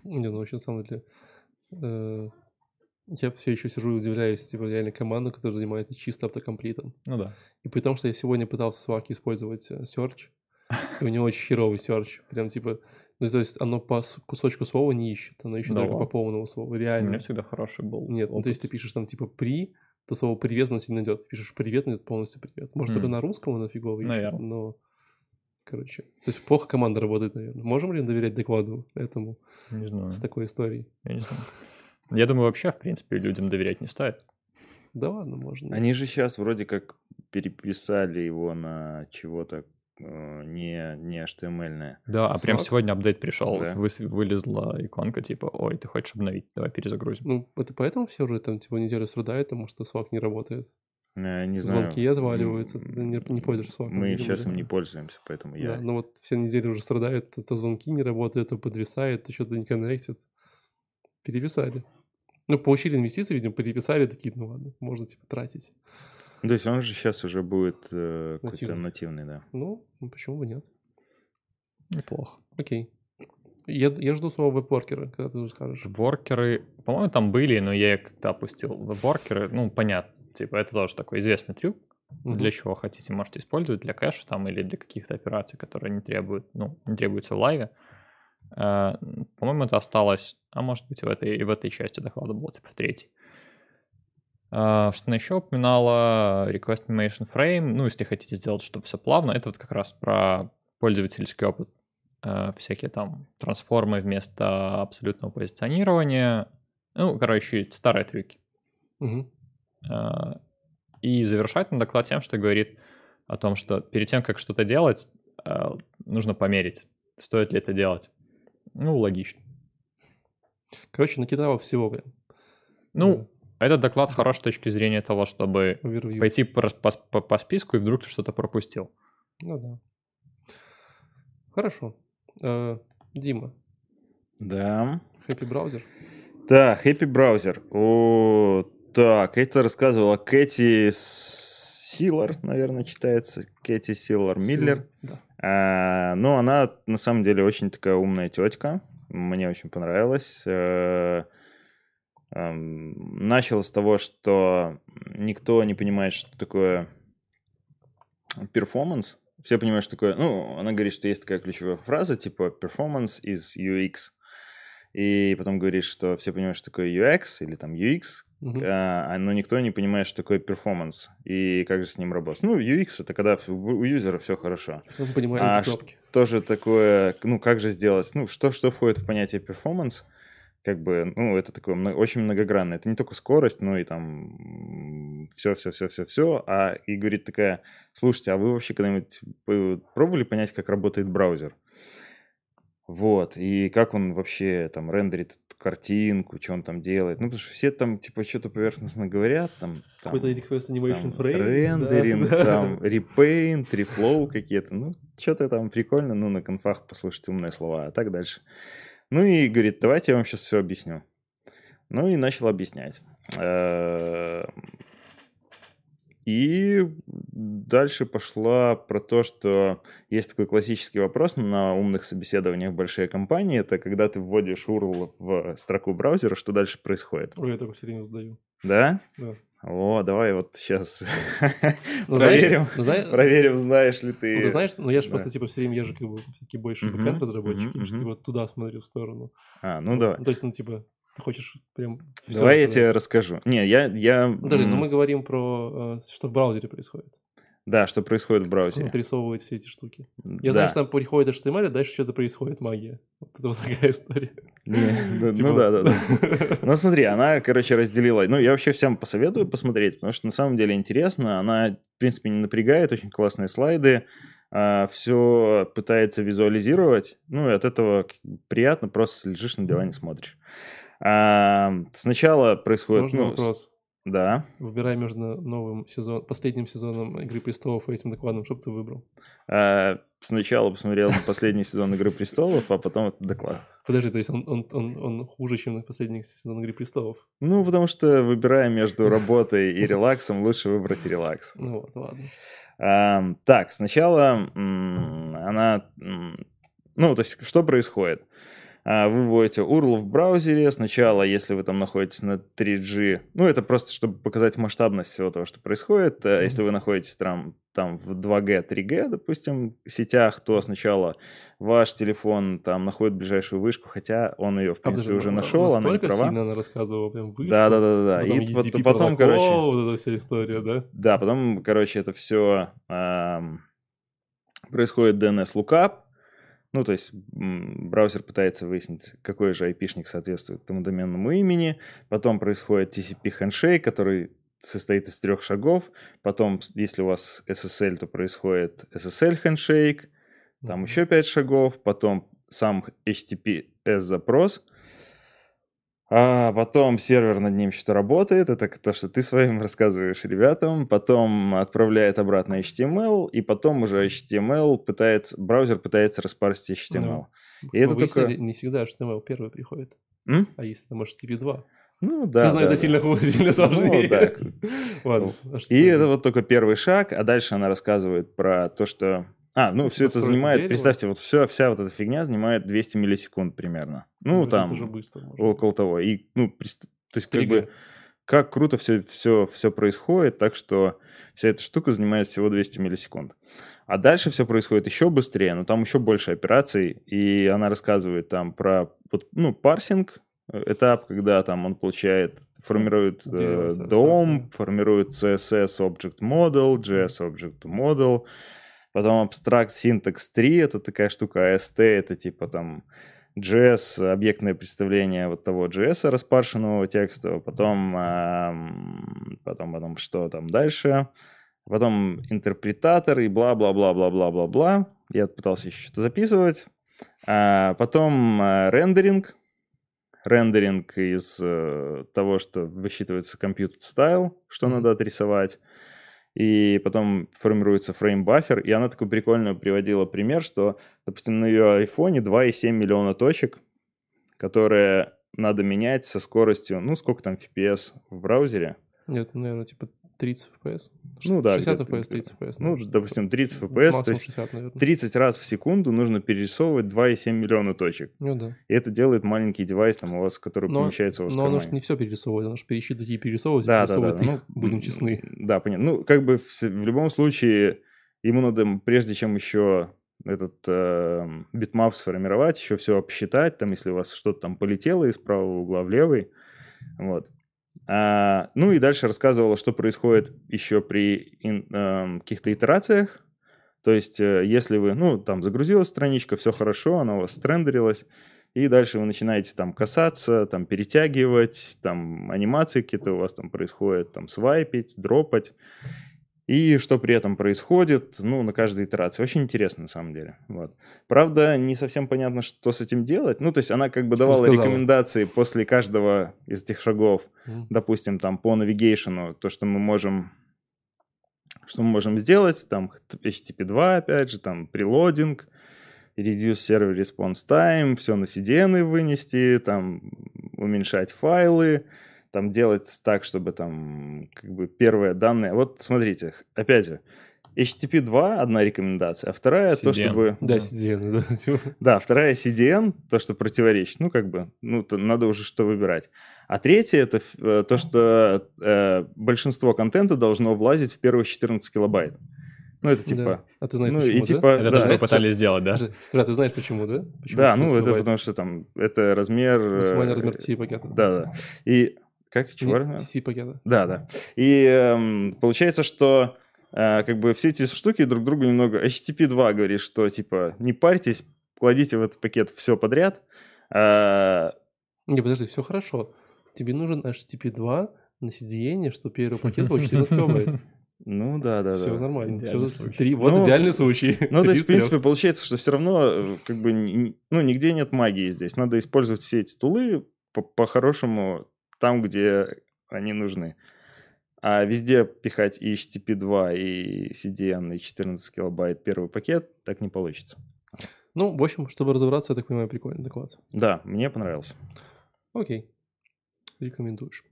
Не, ну вообще, на самом деле, э, я все еще сижу и удивляюсь, типа, реально команда, которая занимается чисто автокомплитом. Ну да. И при том, что я сегодня пытался в Slack использовать э, search, и у него очень херовый search. Прям типа, ну то есть оно по с- кусочку слова не ищет, оно ищет Да только по полному слову. У меня Реально. всегда хороший был. Нет, ну то есть ты опыт. пишешь там типа при, то слово привет оно не найдет. Пишешь привет, найдет полностью привет. Может, только М. на русском оно фигово ищет, Наверно. но... Короче, то есть плохо команда работает, наверное. Можем ли доверять докладу этому Не знаю. с такой историей? Я не знаю. Я думаю, вообще, в принципе, людям доверять не стоит. Да ладно, можно. Они же сейчас вроде как переписали его на чего-то э, не, не HTML-ное. Да, а прям сегодня апдейт пришел, вот Да. выс- вылезла иконка типа, ой, ты хочешь обновить, давай перезагрузим. Ну, это поэтому все уже там типа неделю страдают, потому что Slack не работает. Э, Не знаю. Звонки отваливаются, не, не пользуешься Slack. Мы видимо, сейчас да. им не пользуемся, поэтому я... Да, ну вот все недели уже страдают, то звонки не работают, то подвисает, то что-то не коннектит. Переписали. Ну, получили инвестиции, видимо, переписали, такие, ну ладно, можно типа тратить. То есть он же сейчас уже будет э, какой-то Нативный. нативный, да. Ну, ну, почему бы нет? Неплохо. Окей. Я, я жду своего веб-воркера, когда ты скажешь. Воркеры, по-моему, там были, но я их как-то опустил. Воркеры, ну, понятно, типа, это тоже такой известный трюк. Мгм. Для чего хотите, можете использовать, для кэша там или для каких-то операций, которые не требуют, ну, не требуются в лайве. Э, По-моему, это осталось, а может быть, в этой, и в этой части доклада было, типа, в третьей. А, Что она еще упоминала? Request Animation Frame. Ну, если хотите сделать, чтобы все плавно, это вот как раз про пользовательский опыт. Э, Всякие там трансформы вместо абсолютного позиционирования. Ну, короче, старые трюки. Э, И завершать на доклад тем, что говорит о том, что перед тем, как что-то делать, э, нужно померить, стоит ли это делать. Ну, логично. Короче, накидало всего прям. Ну, этот доклад хорош с точки зрения того, чтобы Overview. пойти по, по, по- списку, и вдруг ты что-то пропустил. Ну да. Хорошо. Э, Дима, Да. Happy браузер. Так, Happy Browser. О, так, это рассказывала Кэти Силар, наверное, читается. Кэти Силар Миллер. Да. А, ну, она на самом деле очень такая умная тетка. Мне очень понравилось. Э, эм, Начал с того, что никто не понимает, что такое перформанс. Все понимают, что такое... Ну, она говорит, что есть такая ключевая фраза, типа performance is UX. И потом говорит, что все понимают, что такое UX или там UX, Мгм. а, но никто не понимает, что такое performance и как же с ним работать. Ну, UX это когда у юзера все хорошо. Мы понимаем А кнопки. Тоже такое, ну, как же сделать, ну, что, что входит в понятие performance, как бы, ну, это такое мно- очень многогранное. Это не только скорость, но и там все-все-все-все-все. А и говорит такая, слушайте, а вы вообще когда-нибудь п- пробовали понять, как работает браузер? Вот, и как он вообще там рендерит картинку, что он там делает. Ну, потому что все там, типа, что-то поверхностно говорят, там... там Какой-то request animation там frame. да, рендеринг, да. там repaint, reflow какие-то. Ну, что-то там прикольно, ну, на конфах послушать умные слова, а так дальше. Ну и говорит, давайте я вам сейчас все объясню. Ну и начал объяснять. И дальше пошла про то, что есть такой классический вопрос на умных собеседованиях в большие компании. Это когда ты вводишь URL в строку браузера, что дальше происходит. Ой, я такой все время задаю. Да? Да. О, давай вот сейчас (laughs) Ну, знаешь, проверим. ну, Проверим, знаешь ли ну, ты. ты знаешь, ну я же Да. просто типа все время езжу как бы все-таки больше Мгм, бэкэнд разработчик, и что мгм. вот туда смотрю в сторону. А, ну давай. То есть, ну типа, ты хочешь прям... Давай я тебе рассказать? расскажу. Не, я... я Ну, Подожди, но м, мы говорим про, э, что в браузере происходит. Да, что происходит в Как он браузере. отрисовывает все эти штуки. Я Да. знаю, что там приходит HTML, а дальше что-то происходит, магия. Вот это вот такая (laughs) история. Не, да, (laughs) Типа- Ну да, да, да. (laughs) Ну смотри, она, короче, разделила. Ну, я вообще всем посоветую посмотреть, потому что на самом деле интересно. Она, в принципе, не напрягает, очень классные слайды. все пытается визуализировать. Ну, и от этого приятно, просто лежишь на диване, смотришь. А, сначала происходит... Можно ну, вопрос? Да. Выбирай между новым сезоном, последним сезоном Игры престолов и этим докладом, что бы ты выбрал? А, Сначала посмотрел последний сезон «Игры престолов», а потом этот доклад. Подожди, то есть он, он, он, он хуже, чем на последний сезон Игры престолов? Ну, потому что, выбирая между работой и релаксом, лучше выбрать релакс. Ну вот, ладно. Ам, так, сначала она... Ну, то есть, что происходит? А, Вы вводите URL в браузере. Сначала, если вы там находитесь на 3G, ну, это просто, чтобы показать масштабность всего того, что происходит. Э, Если вы находитесь там, там в 2G, 3G, допустим, сетях, то сначала ваш телефон там находит ближайшую вышку, хотя он ее, в А, принципе, подожди, уже ну, нашел, она не права. сильно она рассказывала прям вышку? Да, да, да, да. Потом И потом, протокол, короче, вот эта вся история, да? да, потом, короче, это все происходит DNS lookup. Ну, то есть браузер пытается выяснить, какой же IP-шник соответствует этому доменному имени. Потом происходит TCP handshake, который состоит из трех шагов. Потом, если у вас SSL, то происходит SSL handshake. Там Мгм. еще пять шагов. Потом сам HTTPS запрос. А потом сервер над ним что-то работает, это то, что ты своим рассказываешь ребятам, потом отправляет обратно HTML, и потом уже HTML пытается, браузер пытается распарсить HTML. И это только- не всегда HTML первый приходит. М? А если там HTTP2? Ну да. Все знают, да, это сильно сильно сложнее. Ну, да. (laughs) Ладно. И это вот только первый шаг, а дальше она рассказывает про то, что... А, ну, Ну, все это занимает, дерево. представьте, вот все, вся вот эта фигня занимает 200 миллисекунд примерно. Ну, это там, уже быстро. около быть. того. И, ну, то есть, как 3G. бы, как круто все, все, все происходит, так что вся эта штука занимает всего 200 миллисекунд. А дальше все происходит еще быстрее, но там еще больше операций, и она рассказывает там про, ну, парсинг, этап, когда там он получает, формирует э, DOM, формирует CSS Object Model, JS Object Model, потом Abstract Syntax 3, это такая штука, AST, это типа там JS, объектное представление вот того JS распаршенного текста, потом, потом, потом что там дальше, потом интерпретатор и бла-бла-бла-бла-бла-бла-бла. Я пытался еще что-то записывать. А, потом а, рендеринг. Рендеринг из э, того, что высчитывается compute style, что надо отрисовать. И потом формируется фрейм-баффер. И она такой прикольно приводила пример, что, допустим, на ее айфоне 2,7 миллиона точек, которые надо менять со скоростью, ну, сколько там FPS в браузере? Нет, наверное, типа 30 FPS. Ну да, 60 где-то, FPS, 30 FPS. Ну, что-то допустим, такое. 30 FPS, то Максимум есть 60, наверное. 30 раз в секунду нужно перерисовывать 2,7 миллиона точек. Ну да. И это делает маленький девайс, там, у вас, который Но- помещается у вас Но оно же не все перерисовывает, оно же пересчитывать и перерисовывать, Да, да, да. их, ну, (laughs) будем честны. Да, понятно. Ну, как бы в, в любом случае, ему надо, прежде чем еще этот э, bitmap сформировать, еще все обсчитать, там, если у вас что-то там полетело из правого угла в левый, вот. А, ну и дальше рассказывала, что происходит еще при э, каких-то итерациях. То есть, э, если вы, ну, там загрузилась страничка, все хорошо, она у вас срендерилась, и дальше вы начинаете там касаться, там перетягивать, там анимации какие-то у вас там происходят, там свайпить, дропать. И что при этом происходит, ну, на каждой итерации. Очень интересно, на самом деле. Вот. Правда, не совсем понятно, что с этим делать. Ну, то есть она как бы давала рекомендации после каждого из этих шагов. Мгм. Допустим, там по навигейшену, то, что мы можем что мы можем сделать, там HTTP 2, опять же, там прелодинг, reduce server response time, все на CDN вынести, там уменьшать файлы, там делать так, чтобы там как бы первые данные. Вот смотрите, опять же, HTTP 2 одна рекомендация, а вторая то, чтобы... Да, CDN, да. типа. Да, вторая CDN, то, что противоречит, ну, как бы, ну, то надо уже что выбирать. А третье, это э, то, что э, большинство контента должно влазить в первых 14 килобайт. Ну, это типа... Да. А ты знаешь, ну, почему, и да? типа... Это да, то, что это- пытались сделать, да? Бля, ты знаешь почему, да? Почему да, 14 ну, это килобайт? потому что там, это размер... э, Максимальный размер TCP-пакета. Да, да. И... Как? Чего? TCP-пакета. Да, да. И эм, получается, что э, как бы все эти штуки друг другу немного... HTTP 2 говорит, что типа не парьтесь, кладите в этот пакет все подряд. А, Не, подожди, все хорошо. Тебе нужен HTTP 2 на CDN, что первый (laughs) пакет был 14 килобайт. ну да, да, Все да. нормально. Идеальный Всё, случай. три- Вот Ну, идеальный случай. (laughs) Ну, то есть, в принципе, получается, что все равно, э, как бы, ну, нигде нет магии здесь. Надо использовать все эти тулы по- по-хорошему там, где они нужны. А везде пихать и HTTP 2, и CDN, и 14 килобайт первый пакет, так не получится. Ну, в общем, чтобы разобраться, я так понимаю, прикольный доклад. Да, мне понравился. Окей. Рекомендуешь.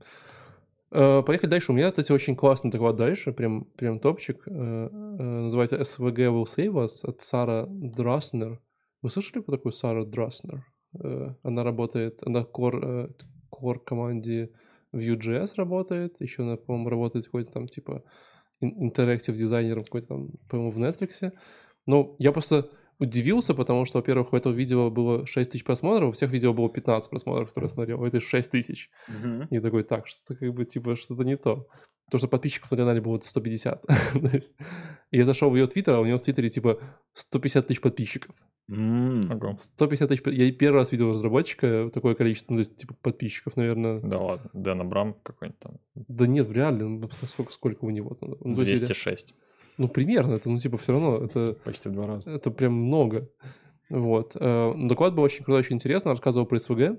Э, Поехали дальше. У меня, кстати, очень классный доклад дальше. Прям, прям топчик. Э, э, Называется SVG Will Save Us от Сара Драснер. Вы слышали про такую Сару Драснер? Она работает, она core, э, core команде Vue.js работает. Еще она, по-моему, работает какой-то там типа ин- интерактив дизайнером какой-то там, по-моему, в Netflix. Ну, я просто удивился, потому что, во-первых, у этого видео было 6 тысяч просмотров, у всех видео было 15 просмотров, которые я смотрел, а это 6 тысяч. И такой, так, что-то как бы, типа, что-то не то. Потому что подписчиков на канале было 150. (laughs) То есть, И я зашел в ее твиттер, а у нее в твиттере, типа, 150 тысяч подписчиков. М, Ого. 150 тысяч... Я первый раз видел разработчика, такое количество, ну, то есть, типа, подписчиков, наверное. Да ладно, Дэн Абрам какой-нибудь там. Да нет, реально, ну, сколько, сколько у него там? Ну, то есть, 206. ну, примерно, это, ну, типа, все равно, это... Почти в два раза. Это прям много. Вот. Э, Доклад был очень крутой, очень интересно. Рассказывал про СВГ.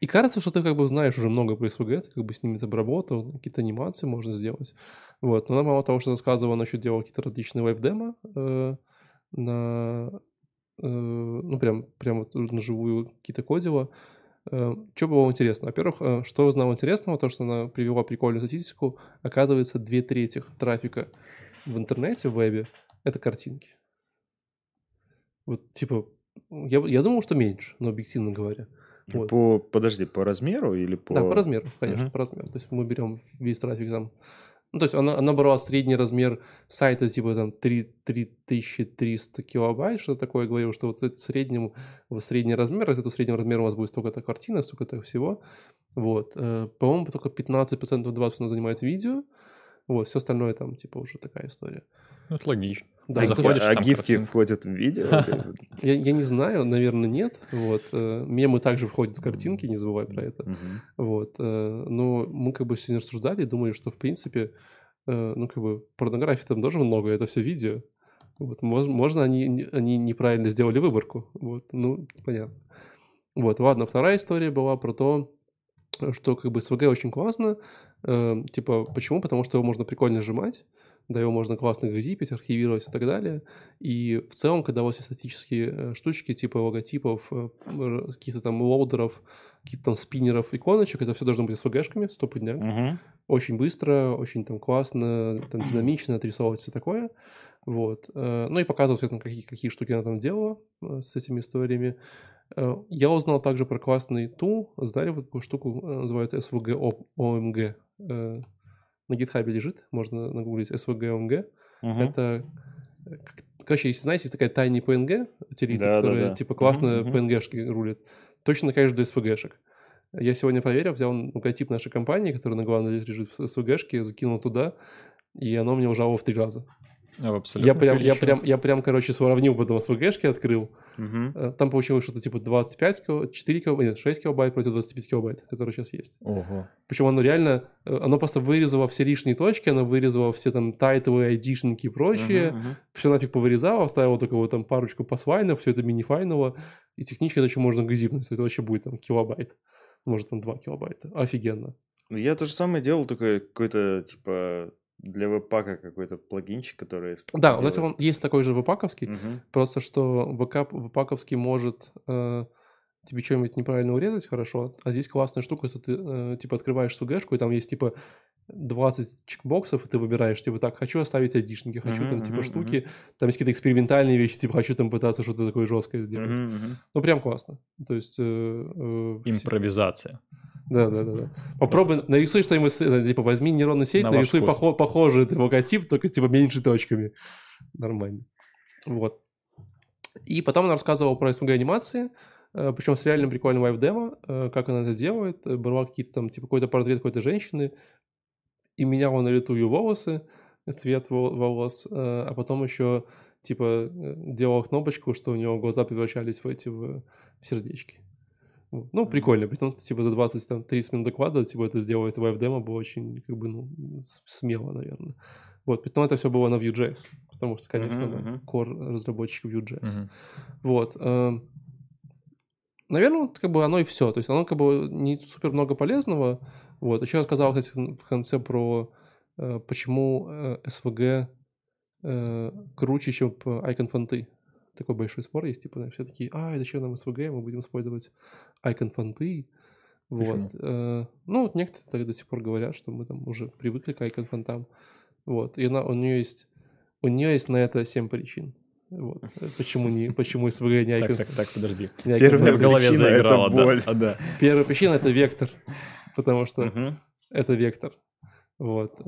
И кажется, что ты как бы знаешь уже много про СВГ, ты как бы с ними обработал, какие-то анимации можно сделать. Вот. Но она мало того, что рассказывала, она еще делала какие-то различные вайп-демо э, на... э, ну, прям, прям вот на живую какие-то кодила. Что было интересно? Во-первых, э, что узнал интересного, то, что она привела прикольную статистику. Оказывается, две трети трафика в интернете, в вебе, это картинки. Вот, типа, я, я думал, что меньше, но объективно говоря. Вот. По, подожди, по размеру или по... Да, по размеру, конечно, Мгм. по размеру. То есть мы берем весь трафик там. Ну, то есть она, она брала средний размер сайта, типа там 3, 3300 килобайт, что такое, говорил, что вот это среднем, вот средний размер, из этого среднего размера у вас будет столько-то картина, столько-то всего. Вот. Э, По-моему, только 15%, 20% занимает видео. Вот, все остальное там, типа, уже такая история. Ну, это логично. Да, А, заходишь, а там гифки картинка. входят в видео? (laughs) (laughs) я, я не знаю, наверное, нет. Вот. э, Мемы также входят в картинки, не забывай про это. Вот. э, Но мы как бы сегодня рассуждали и думали, что в принципе, э, ну как бы порнографии там тоже много, это все видео. Вот. мож- Можно они, они неправильно сделали выборку. Вот. Ну, понятно. Вот, ладно, вторая история была про то, что как бы СВГ очень классно. Э, Типа, почему? Потому что его можно прикольно сжимать, да, его можно классно газипить, архивировать и так далее. И в целом, когда у вас есть статические э, штучки, типа логотипов, э, каких-то там лоудеров, каких-то там спиннеров, иконочек, это все должно быть SVG-шками, стопудняк. Мгм. Очень быстро, очень там классно, там динамично отрисовывать все такое. Вот. Э, Ну и показывал, соответственно, какие, какие штуки она там делала с этими историями. Я узнал также про классный тул. Знали вот такую штуку, называется SVG OMG. Э, На GitHub лежит, можно нагуглить SVG OMG. Мгм. Это, э, короче, если знаете, есть такая тайный PNG, утилита, Да, да, которая да. типа классно мгм. PNG-шки рулит. Точно такая же для SVG-шек. Я сегодня проверил, взял логотип нашей компании, который на главной лежит в СВГшке, закинул туда, и оно мне ужало в три раза. А, Я прям, я прям, я прям, короче, сравнил, потом СВГшки открыл. Мгм. Э, Там получилось что-то типа 25 кило, 4 килобайта, нет, 6 килобайт против 25 килобайт, которые сейчас есть. Ого. Причем оно реально, э, оно просто вырезало все лишние точки, оно вырезало все там тайтлы, айдишники и прочее, Мгм, мгм. все нафиг повырезало, оставило только вот там парочку пасвайнов, все это минифайнуло, и технически это еще можно газипнуть, это вообще будет там килобайт, может там 2 килобайта, офигенно. Ну, я то же самое делал, только какой-то, типа, для webpack 'а какой-то плагинчик, который... с- Да, делает. кстати, он есть такой же веб-паковский, Мгм. просто что веб веб-паковский может э, тебе что-нибудь неправильно урезать хорошо, а здесь классная штука, что ты э, типа открываешь сугэшку, и там есть типа 20 чекбоксов, и ты выбираешь, типа, так, хочу оставить айдишники, хочу Мгм, там, типа, мгм, штуки, там есть какие-то экспериментальные вещи, типа, хочу там пытаться что-то такое жесткое сделать. Мгм. Ну, прям классно. То есть... э, э, все- Импровизация. Да, да, да, да. Попробуй, нарисуй что-нибудь, э, типа, возьми нейронную сеть, На нарисуй похо- похожий ты логотип, только, типа, меньше точками. Нормально. Вот. И потом она рассказывала про SVG анимации, э, причем с реально прикольным live demo, э, как она это делает. Брала какие-то там, типа, какой-то портрет какой-то женщины, и меняла на лету ее волосы, цвет вол- волос, а потом еще, типа, делала кнопочку, что у него глаза превращались в эти, в сердечки. Ну, прикольно, потому что, типа, за 20-30 минут доклада, типа, это сделать live demo было очень, как бы, ну, смело, наверное. Вот, потом это все было на Vue.js, потому что, конечно, мы мгм. core разработчики Vue.js. Мгм. Вот. эм, Наверное, как бы оно и все. То есть оно как бы не супер много полезного. Вот. Еще рассказал, кстати, в конце про э, почему э, SVG э, круче, чем icon фонты. Такой большой спор есть, типа, все такие, а, зачем нам SVG, мы будем использовать icon фонты. Почему? Вот. э, ну, вот некоторые так до сих пор говорят, что мы там уже привыкли к icon фонтам. Вот. И она, у нее есть у нее есть на это 7 причин. Вот. (laughs) Э, Почему не, почему SVG не Так, icon так, так, подожди. не icon Первая в голове это да. боль. Да. (laughs) Первая причина это вектор, потому что это вектор. Вот.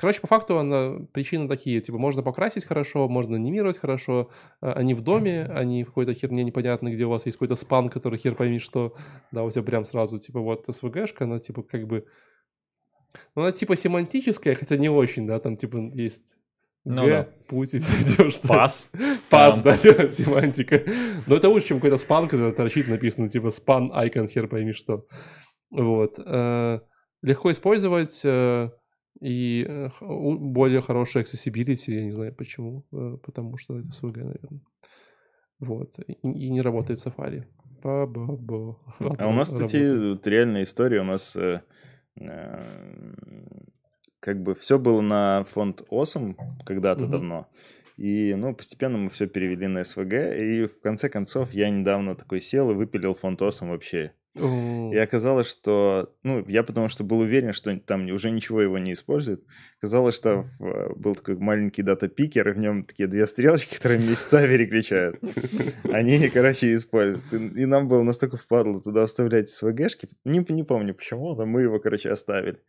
Короче, по факту она, причины такие, типа, можно покрасить хорошо, можно анимировать хорошо, э, они в доме, они в какой-то херне непонятной, где у вас есть какой-то спан, который хер пойми что, да, у тебя прям сразу, типа, вот SVG-шка, она, типа, как бы, ну, она, типа, семантическая, хотя не очень, да, там, типа, есть Ну Г, да. путь, идешь, (laughs) что Пас. Пас, да, семантика. Но это лучше, чем какой-то спан, когда торчит написано, типа, спан, айкон, хер пойми что. Вот. э, Легко использовать э, и э, более хорошая accessibility, я не знаю почему, э, потому что это SVG, наверное. Вот. И, и не работает Safari. Ба-ба-ба. А у нас, кстати, Работает. реальная история. У нас э, э, как бы все было на фонд Awesome когда-то Мгм. давно. И, ну, постепенно мы все перевели на SVG. И в конце концов я недавно такой сел и выпилил фонд Awesome вообще. И оказалось, что... Ну, я потому что был уверен, что там уже ничего его не использует. Оказалось, что в- был такой маленький дата-пикер, и в нем такие две стрелочки, которые месяца переключают. Они, короче, используют. И, и нам было настолько впадло туда вставлять СВГшки. Не, не помню почему, но мы его, короче, оставили.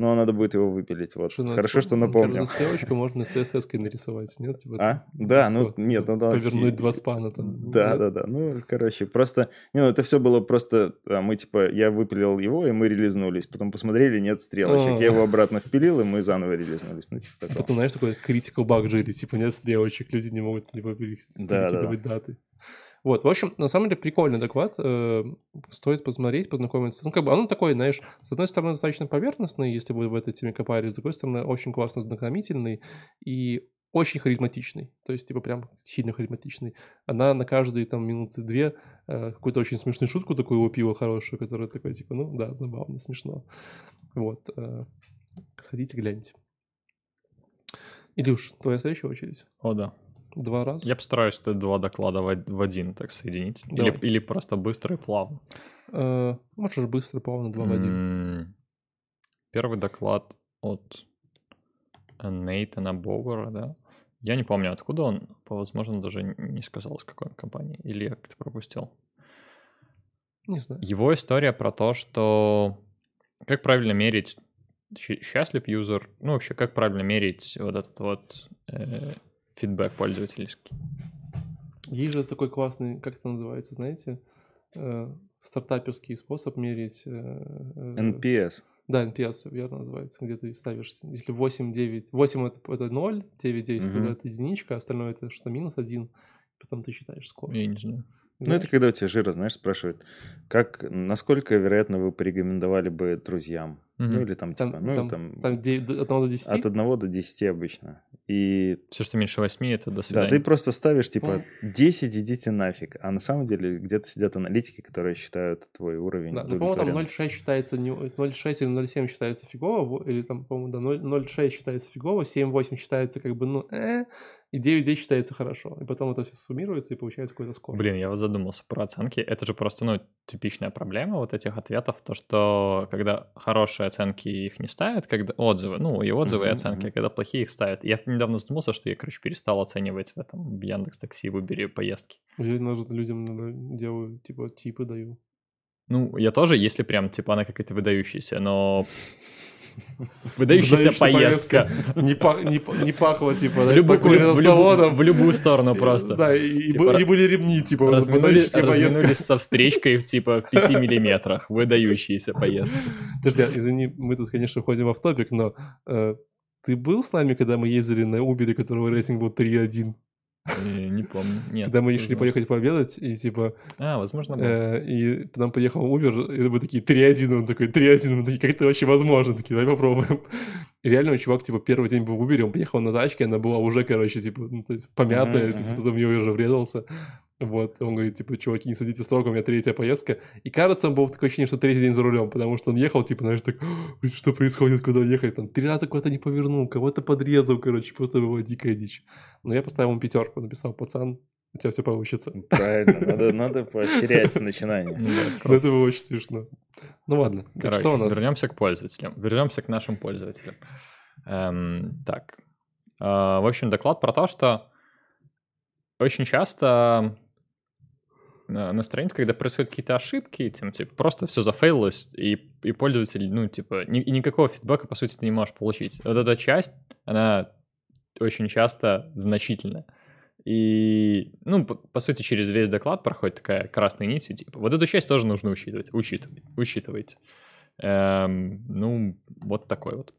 Но надо будет его выпилить. Вот. что, ну, Хорошо, типа, что ну, напомнил. стрелочку можно CSS-кой нарисовать, нет? Типа, А? Да, ну вот, нет, ну там... Повернуть два спана там. Да, нет? да, да. Ну, короче, просто... Не, ну это все было просто... а, Мы, типа, я выпилил его, и мы релизнулись. Потом посмотрели, нет стрелочек. А. Я его обратно впилил, и мы заново релизнулись. Ну, типа А такого. Потом, знаешь, такой critical bug жили, типа нет стрелочек, люди не могут типа, Да, да, перекидывать даты. Вот, в общем, на самом деле прикольный доклад, э, стоит посмотреть, познакомиться. Ну, как бы оно такое, знаешь, с одной стороны достаточно поверхностный, если вы в этой теме копали, с другой стороны очень классно знакомительный и очень харизматичный, то есть, типа, прям сильно харизматичный. Она на каждые, там, минуты две э, какую-то очень смешную шутку такую лупила хорошую, которая такой, типа, ну, да, забавно, смешно. Вот. э, сходите, гляньте. Илюш, твоя следующая очередь. О, да. Два раза. Я постараюсь это два доклада в, один так соединить. Или, Давай. или просто быстро и плавно. Э, можешь быстро, плавно, два в один. Первый доклад от Нейтана Боуэра, да. Я не помню, откуда он, возможно, даже не сказал, с какой компании. Или я как-то пропустил. Не знаю. Его история про то, что как правильно мерить счастлив юзер, ну вообще как правильно мерить вот этот вот э, фидбэк пользовательский. Есть же такой классный, как это называется, знаете? Э, стартаперский способ мерить... э, э, NPS. Да, NPS, верно называется, где ты ставишь, если 8, 9, 8 это, это 0, 9, 10 Мгм. это единичка, остальное это что минус 1, потом ты считаешь скор. Я не знаю. Ну, это когда у тебя жира, знаешь, спрашивают, как, насколько вероятно вы порекомендовали бы друзьям? Мгм. Ну, или там, Там, типа, ну, там, там, там де- до- от 1 до 10. от 1 до 10 обычно. И Все, что меньше 8, это до да, свидания. ты просто ставишь, типа, Ну. 10 идите нафиг. А на самом деле где-то сидят аналитики, которые считают твой уровень Да, ну, по-моему, там удовлетворенности. 0,6 считается, не, 0,6 или 0,7 считается фигово, во- или там, по-моему, да, 0 0,6 считается фигово, 7,8 считается как бы, ну, э, и 9,10 считается хорошо. И потом это все суммируется, и получается какой-то скор. Блин, я вот задумался про оценки. Это же просто, ну, типичная проблема вот этих ответов, то, что когда хорошие оценки их не ставят, когда отзывы, ну, и отзывы, и Мгм, оценки, а когда плохие их ставят. Я недавно задумался, что я, короче, перестал оценивать в этом в Яндекс Такси, Выбери поездки. Я даже людям надо- делаю, типа, типы даю. Ну, я тоже, если прям, типа, она какая-то выдающаяся, но... (laughs) Выдающаяся поездка. Не, пах, не, па- не пахло, типа, В знаешь, любую, в в сторону просто. Да, и, Типа, и были ремни, типа, разминулись со встречкой типа в 5 (laughs) миллиметрах. Выдающаяся поездка. Подожди, а, извини, мы тут, конечно, входим в топик, но э, ты был с нами, когда мы ездили на Uber, которого рейтинг был 3.1? Э, Не помню. Нет. Когда мы решили поехать пообедать, и типа, А, возможно, э, и к нам приехал Uber, и мы такие 3.1, он такой 3.1, мы такие, как это вообще возможно? Такие, давай попробуем. И реально чувак, типа, первый день был в Uber, он приехал на тачке, она была уже, короче, типа, ну, то есть помятая, Мгм, типа, кто-то в нее уже врезался. Вот, он говорит, типа, чуваки, не судите строго, у меня третья поездка. И кажется, он был такое ощущение, что третий день за рулем, потому что он ехал, типа, знаешь, так, «Блин, что происходит, куда ехать, там, три раза куда-то не повернул, кого-то подрезал, короче, просто была дикая дичь. Но я поставил ему пятерку, написал, пацан, у тебя все получится. Правильно, надо, надо поощрять начинание. Ну Ну, это было очень смешно. Ну ладно, Короче, что у нас? вернемся к пользователям. Вернемся к нашим пользователям. Эм, так. Э, в общем, доклад про то, что очень часто на странице, когда происходят какие-то ошибки, тем, типа, просто все зафейлилось, и, и пользователь, ну, типа, ни- никакого фидбэка, по сути, ты не можешь получить. Вот эта часть, она очень часто значительна. И, ну, по, по сути, через весь доклад проходит такая красная нить, типа, вот эту часть тоже нужно учитывать, учитывать, учитывайте. Эм, ну, вот такой вот,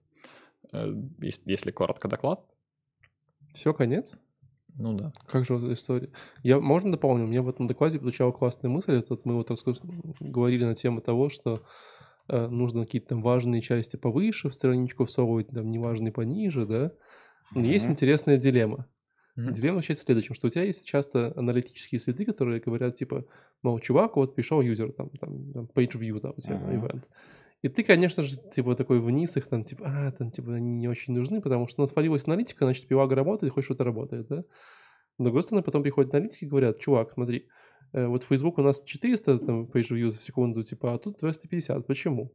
э, ес- если коротко доклад, Все, конец? Ну да. Как же вот эта история? Я, можно дополню? Мне в этом докладе звучала классная мысль. Это вот мы вот раскус- говорили на тему того, что э, нужно какие-то там важные части повыше в страничку всовывать, там неважные пониже, да? Но есть Мгм. интересная дилемма. Мгм. Дилемма заключается в следующем, что у тебя есть часто аналитические следы, которые говорят, типа, мол, чувак, вот пришел юзер, там, там, там, page view, там, у тебя Ага. event. И ты, конечно же, типа, такой вниз их, там, типа, а, там, типа, они не очень нужны, потому что, ну, отвалилась аналитика, значит, пивага работает, хоть что-то работает, да? С другой стороны, потом приходят аналитики и говорят, чувак, смотри, э, вот Facebook у нас 400 там, page views в секунду, типа, а тут 250, почему?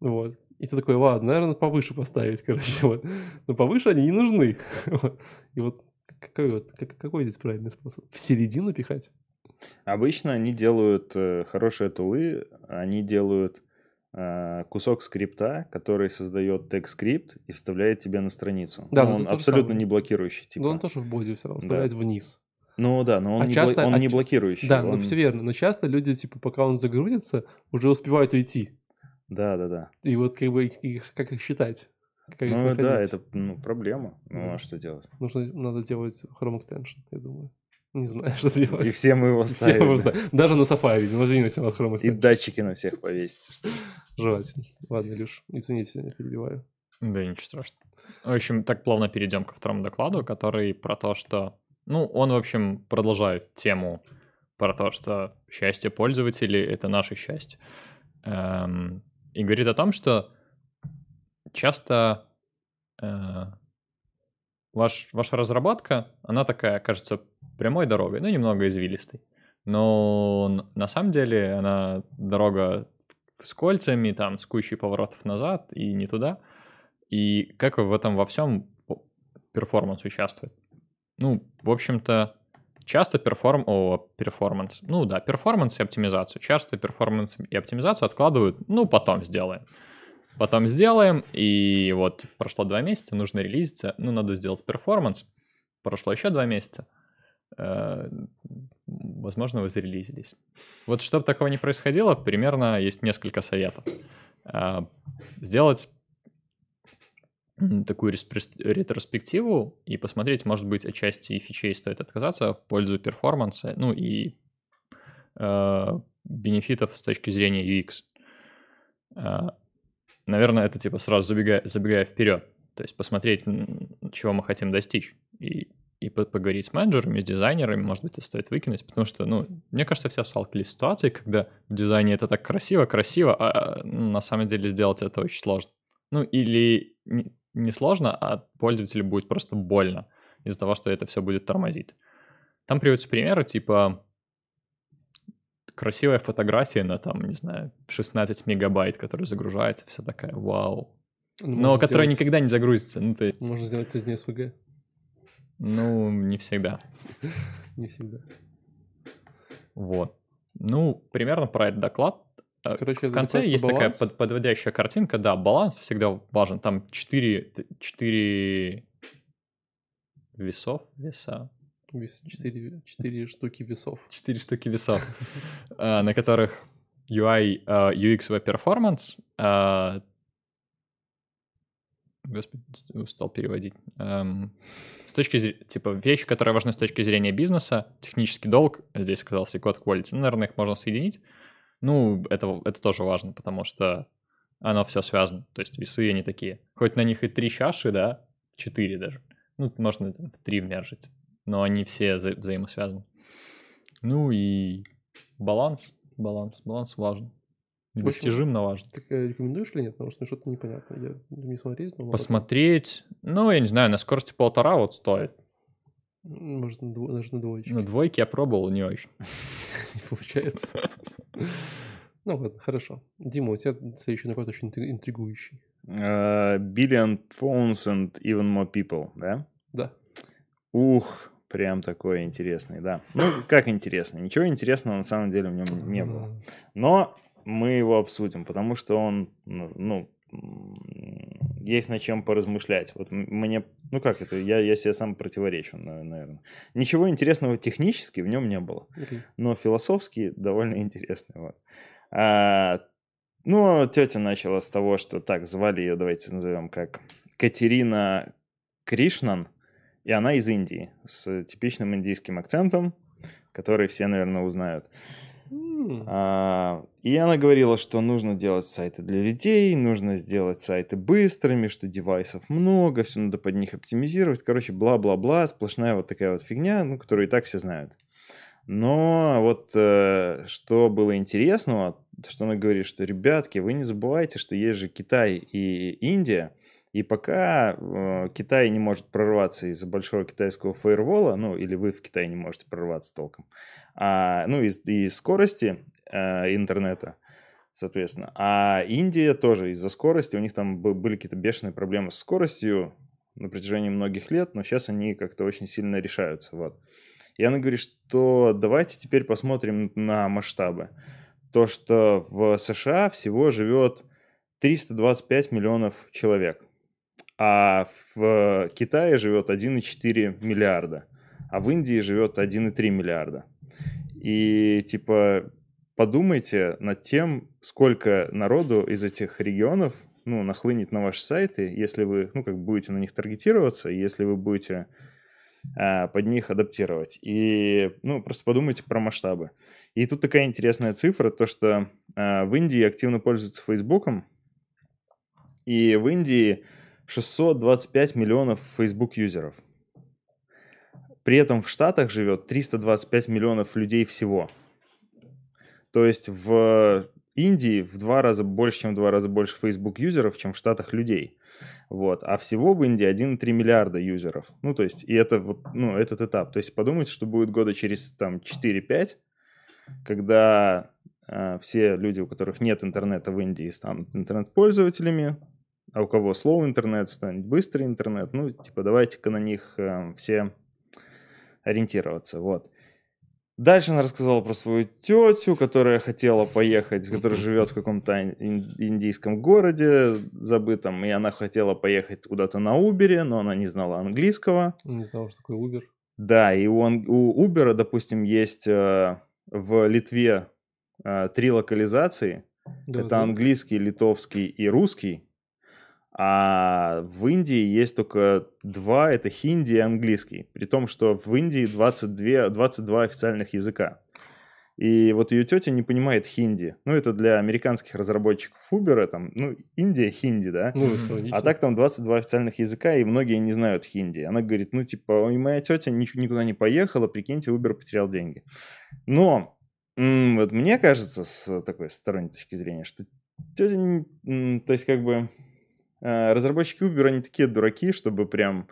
Вот. И ты такой, ладно, наверное, повыше поставить, (laughs) короче, вот. Но повыше они не нужны. (laughs) И вот какой, вот, как- какой здесь правильный способ? В середину пихать? Обычно они делают э, хорошие тулы, они делают кусок скрипта, который создает тег-скрипт и вставляет тебе на страницу. Да, Но ну, он то же абсолютно не блокирующий, типа. Да он тоже в бозе все равно Да. вставляет вниз. Ну да, но он, А не, часто- бла- он а не блокирующий. Да, он- ну все верно. Но часто люди, типа, пока он загрузится, уже успевают уйти. Да, да, да. И вот как бы их- их, как их считать? Как их Ну да, находить? это ну, проблема. Ну Да. а что делать? Нужно, надо делать Chrome extension, я думаю. Не знаю, (laughs) что делать. И все мы его (laughs) Все ставим. его да. ставим. Даже на Safari, ну, извините, на Chrome И датчики на всех повесить. (laughs) Желательно. Ладно, Илюш, извините, я перебиваю. Да, ничего страшного. В общем, так плавно перейдем ко второму докладу, который про то, что... Ну, он, в общем, продолжает тему про то, что счастье пользователей — это наше счастье. Эм, и говорит о том, что часто э, ваш, ваша разработка, она такая, кажется, прямой дорогой, ну, немного извилистой. Но на самом деле она дорога с кольцами, там, с кучей поворотов назад и не туда. И как в этом во всем performance участвует? Ну, в общем-то, часто перформ... О, performance. Ну да, performance и оптимизацию. Часто performance и оптимизацию откладывают, ну, потом сделаем. Потом сделаем, и вот прошло два месяца, нужно релизиться, ну, надо сделать перформанс. Прошло еще два месяца. Э, возможно, вы зарелизились. Вот чтобы такого не происходило, примерно есть несколько советов. Э, сделать такую ретроспективу и посмотреть, может быть, отчасти фичей стоит отказаться в пользу перформанса, ну и э, бенефитов с точки зрения UX. Наверное, это типа сразу забегая, забегая вперед. То есть посмотреть, чего мы хотим достичь. И, и поговорить с менеджерами, с дизайнерами, может быть, это стоит выкинуть, потому что, ну, мне кажется, все сталкивались с ситуацией, когда в дизайне это так красиво, красиво, а на самом деле сделать это очень сложно. Ну, или не, сложно, а пользователю будет просто больно из-за того, что это все будет тормозить. Там приводятся примеры, типа красивая фотография на там, не знаю, 16 мегабайт, которая загружается, вся такая, вау, ну, но которая сделать... никогда не загрузится. Ну, то есть... Можно сделать это не SVG. Ну, не всегда. (laughs) Не всегда. Вот. Ну, примерно про этот доклад. Э, Короче, в конце есть такая под, подводящая картинка. Да, баланс всегда важен. Там 4, 4 весов, веса. 4, 4 штуки весов. 4 штуки весов, (laughs) э, на которых UI, э, UX, Web Performance, Господи, устал переводить. Эм, с точки зрения, типа, вещи, которые важны с точки зрения бизнеса, технический долг, здесь оказался и код quality, ну, наверное, их можно соединить. Ну, это, это тоже важно, потому что оно все связано. То есть весы они такие. Хоть на них и три чаши, да, четыре даже. Ну, можно в три вмержить. Но они все вза- взаимосвязаны. Ну и баланс. Баланс. Баланс важен. Достижимно важно. Так э, рекомендуешь или нет? Потому что что-то непонятно. Я не смотреть, но... Посмотреть, ну, я не знаю, на скорости полтора вот стоит. Может, даже на двоечке. На двойке я пробовал, не очень. (laughs) Не получается. (laughs) Ну ладно, хорошо. Дима, у тебя следующий доклад очень интригующий. Uh, billion phones and even more people, да? Да. Ух, прям такой интересный, да. Ну, как интересный? Ничего интересного на самом деле в нем не было. Но мы его обсудим, потому что он, ну, ну есть над чем поразмышлять. Вот мне, ну как это, я, я себе сам противоречу, наверное. Ничего интересного технически в нем не было, okay. но философски довольно интересный. Вот. А, ну, тетя начала с того, что так, звали ее, давайте назовем как Катерина Кришнан, и она из Индии, с типичным индийским акцентом, который все, наверное, узнают. А, и она говорила, что нужно делать сайты для людей, нужно сделать сайты быстрыми, что девайсов много, все надо под них оптимизировать. Короче, бла-бла-бла, сплошная вот такая вот фигня, ну, которую и так все знают. Но вот э, что было интересного, что она говорит, что, ребятки, вы не забывайте, что есть же Китай и Индия, и пока э, Китай не может прорваться из-за большого китайского фаервола, ну, или вы в Китае не можете прорваться толком, а, ну, и, и скорости э, интернета, соответственно. А Индия тоже из-за скорости, у них там были какие-то бешеные проблемы с скоростью на протяжении многих лет, но сейчас они как-то очень сильно решаются, вот. И она говорит, что давайте теперь посмотрим на масштабы. То, что в США всего живет 325 миллионов человек, а в Китае живет 1,4 миллиарда, а в Индии живет 1,3 миллиарда. И типа подумайте над тем, сколько народу из этих регионов ну, нахлынет на ваши сайты, если вы, ну, как будете на них таргетироваться, если вы будете э, под них адаптировать. И, ну, просто подумайте про масштабы. И тут такая интересная цифра, то, что э, в Индии активно пользуются Фейсбуком, и в Индии 625 миллионов Facebook-юзеров – при этом в Штатах живет 325 миллионов людей всего. То есть в Индии в два раза больше, чем в два раза больше Facebook юзеров, чем в Штатах людей. Вот. А всего в Индии 1,3 миллиарда юзеров. Ну, то есть, и это вот, ну, этот этап. То есть, подумайте, что будет года через там 4-5, когда э, все люди, у которых нет интернета в Индии, станут интернет-пользователями, а у кого слово интернет станет быстрый интернет. Ну, типа, давайте-ка на них э, все ориентироваться, вот. Дальше она рассказала про свою тетю, которая хотела поехать, которая (laughs) живет в каком-то индийском городе забытом, и она хотела поехать куда-то на Убере, но она не знала английского. Не знала, что такое Uber. Да, и у, у Uber, допустим, есть э, в Литве э, три локализации. Да, Это да. английский, литовский и русский. А в Индии есть только два, это хинди и английский. При том, что в Индии 22, 22 официальных языка. И вот ее тетя не понимает хинди. Ну, это для американских разработчиков Uber, там, ну, Индия, хинди, да? Ну. А так там 22 официальных языка, и многие не знают хинди. Она говорит, ну, типа, и моя тетя никуда не поехала, прикиньте, Uber потерял деньги. Но вот мне кажется, с такой сторонней точки зрения, что тетя, то есть как бы разработчики Uber, они такие дураки, чтобы прям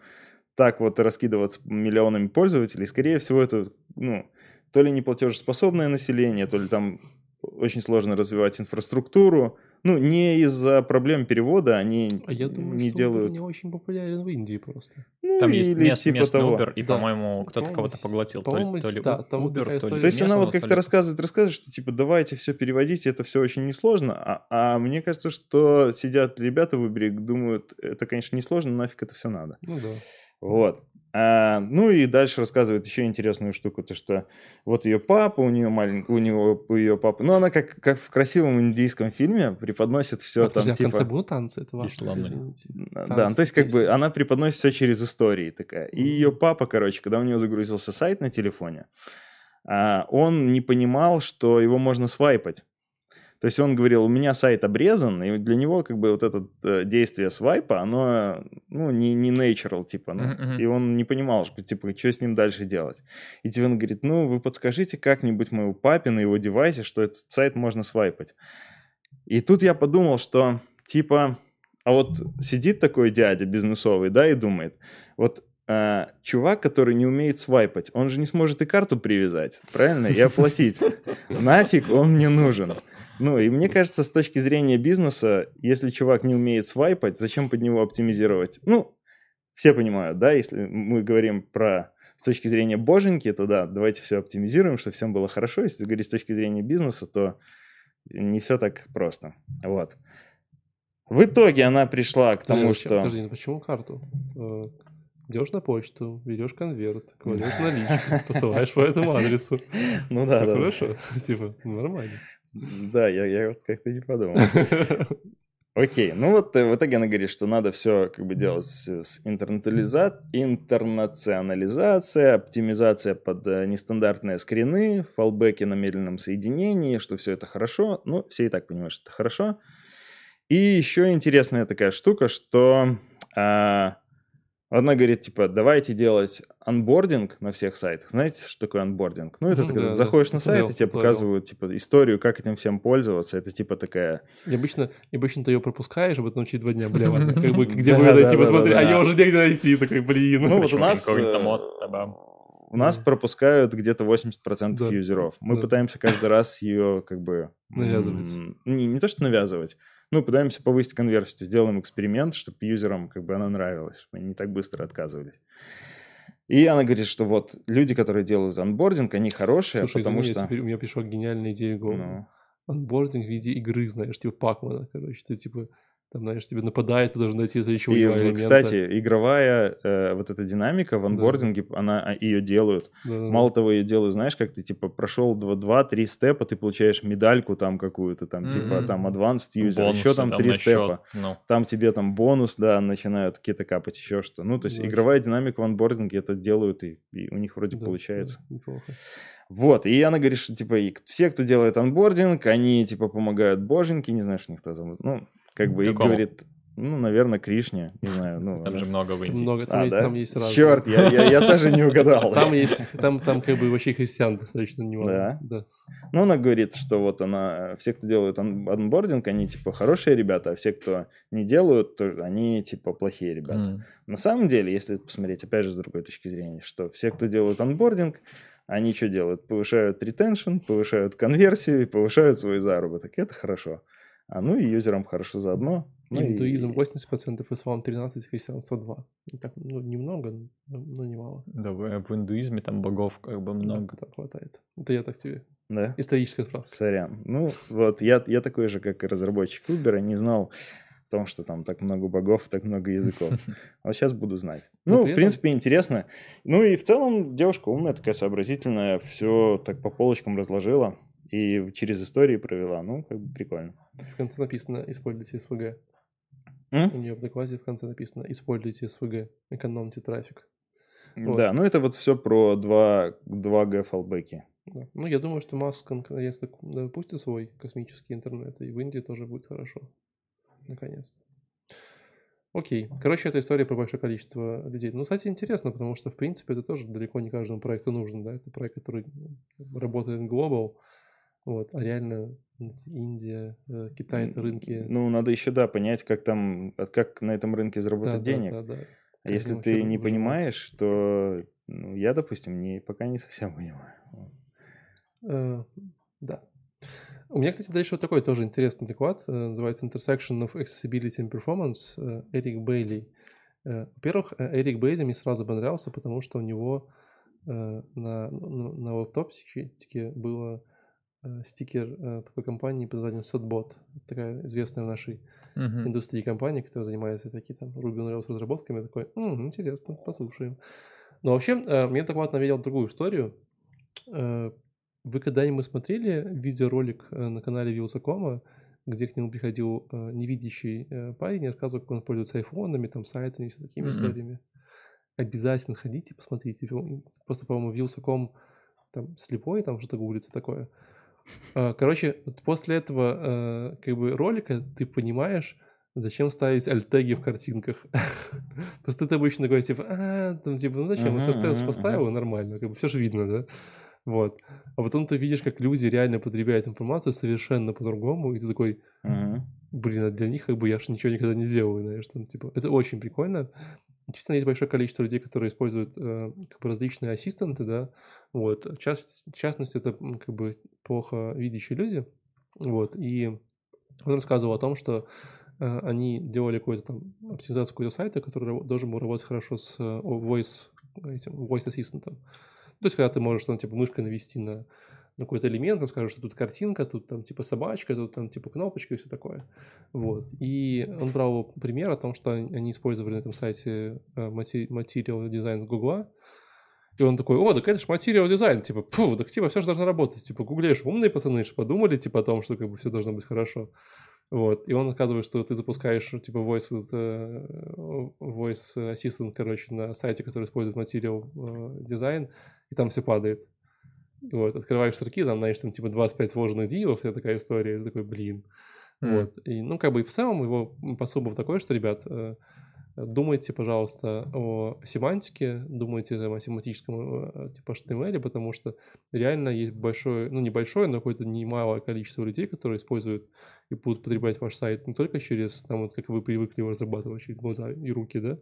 так вот раскидываться миллионами пользователей. Скорее всего, это, ну, то ли неплатежеспособное население, то ли там очень сложно развивать инфраструктуру. Ну, не из-за проблем перевода они А я думаю, не что делают. не очень популярен в Индии просто. Ну, Там есть или мест- типа местный того. Uber, и, Да. по-моему, кто-то кого-то поглотил. То ли, то ли да, там Uber, то ли. То есть она вот то как-то рассказывает, рассказывает, что типа давайте все переводить, это все очень несложно. А, а мне кажется, что сидят ребята в Uber думают, это, конечно, несложно, но нафиг это все надо. Ну да. Вот. А, ну и дальше рассказывает еще интересную штуку, то что вот ее папа, у нее маленький, у него у ее папы, ну она как, как в красивом индийском фильме преподносит все А, там подожди, а в типа... конце будут танцы? Это важно, извините. Да, Танцы, ну, то есть как бы она преподносит все через истории такая. И Мгм. ее папа, короче, когда у нее загрузился сайт на телефоне, а, он не понимал, что его можно свайпать. То есть он говорил, у меня сайт обрезан, и для него как бы вот это э, действие свайпа, оно, ну, не, не natural, типа, ну, мгм. и он не понимал, что, типа, что с ним дальше делать. И тебе он говорит, ну, вы подскажите как-нибудь моему папе на его девайсе, что этот сайт можно свайпать. И тут я подумал, что, типа, а вот сидит такой дядя бизнесовый, да, и думает, вот э, чувак, который не умеет свайпать, он же не сможет и карту привязать, правильно, и оплатить. (laughs) Нафиг он мне нужен. Ну, и мне кажется, с точки зрения бизнеса, если чувак не умеет свайпать, зачем под него оптимизировать? Ну, все понимают, да, если мы говорим про с точки зрения боженьки, то да, давайте все оптимизируем, чтобы всем было хорошо. Если говорить с точки зрения бизнеса, то не все так просто. Вот. В итоге она пришла к тому, Подожди, что... Подожди, ну почему карту? Э, Идешь на почту, берешь конверт, кладешь наличку, посылаешь по этому адресу. (laughs) Ну да, да. хорошо, (laughs) типа, нормально. Да, я, я вот как-то не подумал. (laughs) Окей, ну вот э, в итоге она говорит, что надо все как бы делать с, интернационализа- интернационализация, оптимизация под э, нестандартные скрины, фалбеки на медленном соединении, что все это хорошо. Ну, все и так понимают, что это хорошо. И еще интересная такая штука, что а, она говорит, типа, давайте делать анбординг на всех сайтах. Знаете, что такое анбординг? Ну, это ты когда да, заходишь да. на сайт, и тебе туториал. показывают, типа, историю, как этим всем пользоваться. Это, типа, такая... И обычно, и обычно ты ее пропускаешь, а потом через два дня, бля, ладно, как бы, (laughs) где да, найти, да, посмотри, а ее уже негде найти, такой, блин. Ну, вот у нас... э. У нас пропускают где-то 80% Да. юзеров. Мы Да. пытаемся каждый раз ее как бы... Навязывать. м, Не, не то, что навязывать. Ну, пытаемся повысить конверсию. То есть делаем эксперимент, чтобы юзерам как бы она нравилась, чтобы они не так быстро отказывались. И она говорит, что вот люди, которые делают анбординг, они хорошие, Слушай, потому извини, что... теперь у меня пришла гениальная идея в голову. ну, Анбординг в виде игры, знаешь, типа Пакмана, короче, ты типа, там, знаешь, тебе нападает, ты должен найти это еще И, элемента. кстати, игровая э, вот эта динамика в анбординге, она ее делают. Да-да-да. Мало того, ее делают, знаешь, как ты типа прошел 2-3 степа, ты получаешь медальку там какую-то, там типа Мгм. там advanced user, Бонусы еще там 3 на степа. счет, Ну, Там тебе там бонус, да, начинают какие-то капать, еще что. Ну, то есть Да. игровая динамика в анбординге это делают, и, и у них вроде Да, получается. да, неплохо. Вот, и она говорит, что типа и все, кто делает onboarding, они типа помогают боженьке, не знаю, кто у них, как зовут. Ну, как бы и Какому? говорит, ну, наверное, Кришне, не знаю. Ну, там же много в Индии. много, там, А, есть, да? там есть разные. Черт, я, я, я тоже не угадал. Там есть, там, там как бы вообще христиан достаточно немало. Да? Да. Ну, она говорит, что вот она, все, кто делают on- onboarding, они типа хорошие ребята, а все, кто не делают, то они типа плохие ребята. М. На самом деле, если посмотреть, опять же, с другой точки зрения, что все, кто делают onboarding, они что делают? Повышают ретеншн, повышают конверсию и повышают свой заработок. Это хорошо. А ну и юзерам хорошо заодно. Ну, и- Индуизм 80%, ислам 13%, христианство 2%. Не так, ну, немного, но, но немало. Да, в, в индуизме там богов как бы много. Так хватает. Это я так тебе. Да? Историческая справка. Сорян. Ну, вот я, я такой же, как и разработчик Uber, не знал в том, что там так много богов, так много языков. (laughs) Вот сейчас буду знать. Ну, в принципе, интересно. Ну и в целом девушка умная, такая сообразительная, все так по полочкам разложила и через истории провела. Ну, как бы прикольно. В конце написано «Используйте СВГ». М? У нее в докладе в конце написано «Используйте СВГ, экономьте трафик». Да, ну это вот все про 2, 2G фалбеки. Да. Ну, я думаю, что Маск наконец-то запустит свой космический интернет, и в Индии тоже будет хорошо. Наконец-то. Окей. Короче, это история про большое количество людей. Ну, кстати, интересно, потому что, в принципе, это тоже далеко не каждому проекту нужно, да? Это проект, который работает global, вот, а реально Индия, э, Китай рынки. Ну, надо еще, да, понять, как там, как на этом рынке заработать да, денег. Да, да, да. А если ты не понимаешь, то ну, я, допустим, не, пока не совсем понимаю. Э, Да. У меня, кстати, дальше вот такой тоже интересный доклад. э, Называется Intersection of Accessibility and Performance. Эрик Бейли. Во-первых, Эрик Бейли мне сразу понравился, потому что у него э, на, на, на лаптопчике было э, стикер э, такой компании под названием Sotbot. Такая известная в нашей Мгм. индустрии компания, которая занимается такие там Ruby on Rails разработками. Я такой, «М, интересно, послушаем. Но вообще, э, мне доклад навеял другую историю. Э, Вы когда-нибудь смотрели видеоролик э, на канале Вилсакома, где к нему приходил э, невидящий э, парень и рассказывал, как он пользуется айфонами, там, сайтами и все такими Мгм. историями? Обязательно сходите, посмотрите. Вил- Просто, по-моему, Вилсаком там слепой, там что-то гуглится такое. А, Короче, вот после этого э, как бы ролика ты понимаешь, зачем ставить альтеги в картинках. (laughs) Просто ты обычно такой, типа, а, там, типа, ну зачем, SSTS мгм, поставил, нормально, как бы все же видно, да? Вот. А потом ты видишь, как люди реально потребляют информацию совершенно по-другому, и ты такой, блин, а для них как бы я же ничего никогда не делаю, знаешь, там, типа, это очень прикольно. Действительно, есть большое количество людей, которые используют э, как бы различные ассистенты, да, вот, в, част- в частности, это как бы плохо видящие люди, вот, и он рассказывал о том, что э, они делали какую-то там оптимизацию какого-то сайта, который должен был работать хорошо с э, voice, этим, voice ассистентом. То есть, когда ты можешь там, типа, мышкой навести на, на какой-то элемент, он скажет, что тут картинка, тут там, типа, собачка, тут там, типа, кнопочка и все такое. Вот. И он брал пример о том, что они использовали на этом сайте э, Material Design Гугла, и он такой, о, так это же Material Design, типа, пфу, так типа все же должно работать, типа, гуглишь, умные пацаны же подумали, типа, о том, что как бы все должно быть хорошо. Вот, и он оказывает, что ты запускаешь, типа, voice, э, voice assistant, короче, на сайте, который использует Material э, Design, и там все падает. Вот, открываешь строки, там, знаешь, там, типа, 25 вложенных дивов, вся такая история, такой, блин. Мгм. Вот, и, ну, как бы, и в целом его посыл был такой, что, ребят, э, думайте, пожалуйста, о семантике, думайте о семантическом э, типа HTML, потому что реально есть большое, ну, небольшое, но какое-то немалое количество людей, которые используют и будут потреблять ваш сайт не только через, там, вот как вы привыкли его разрабатывать, через глаза и руки, да,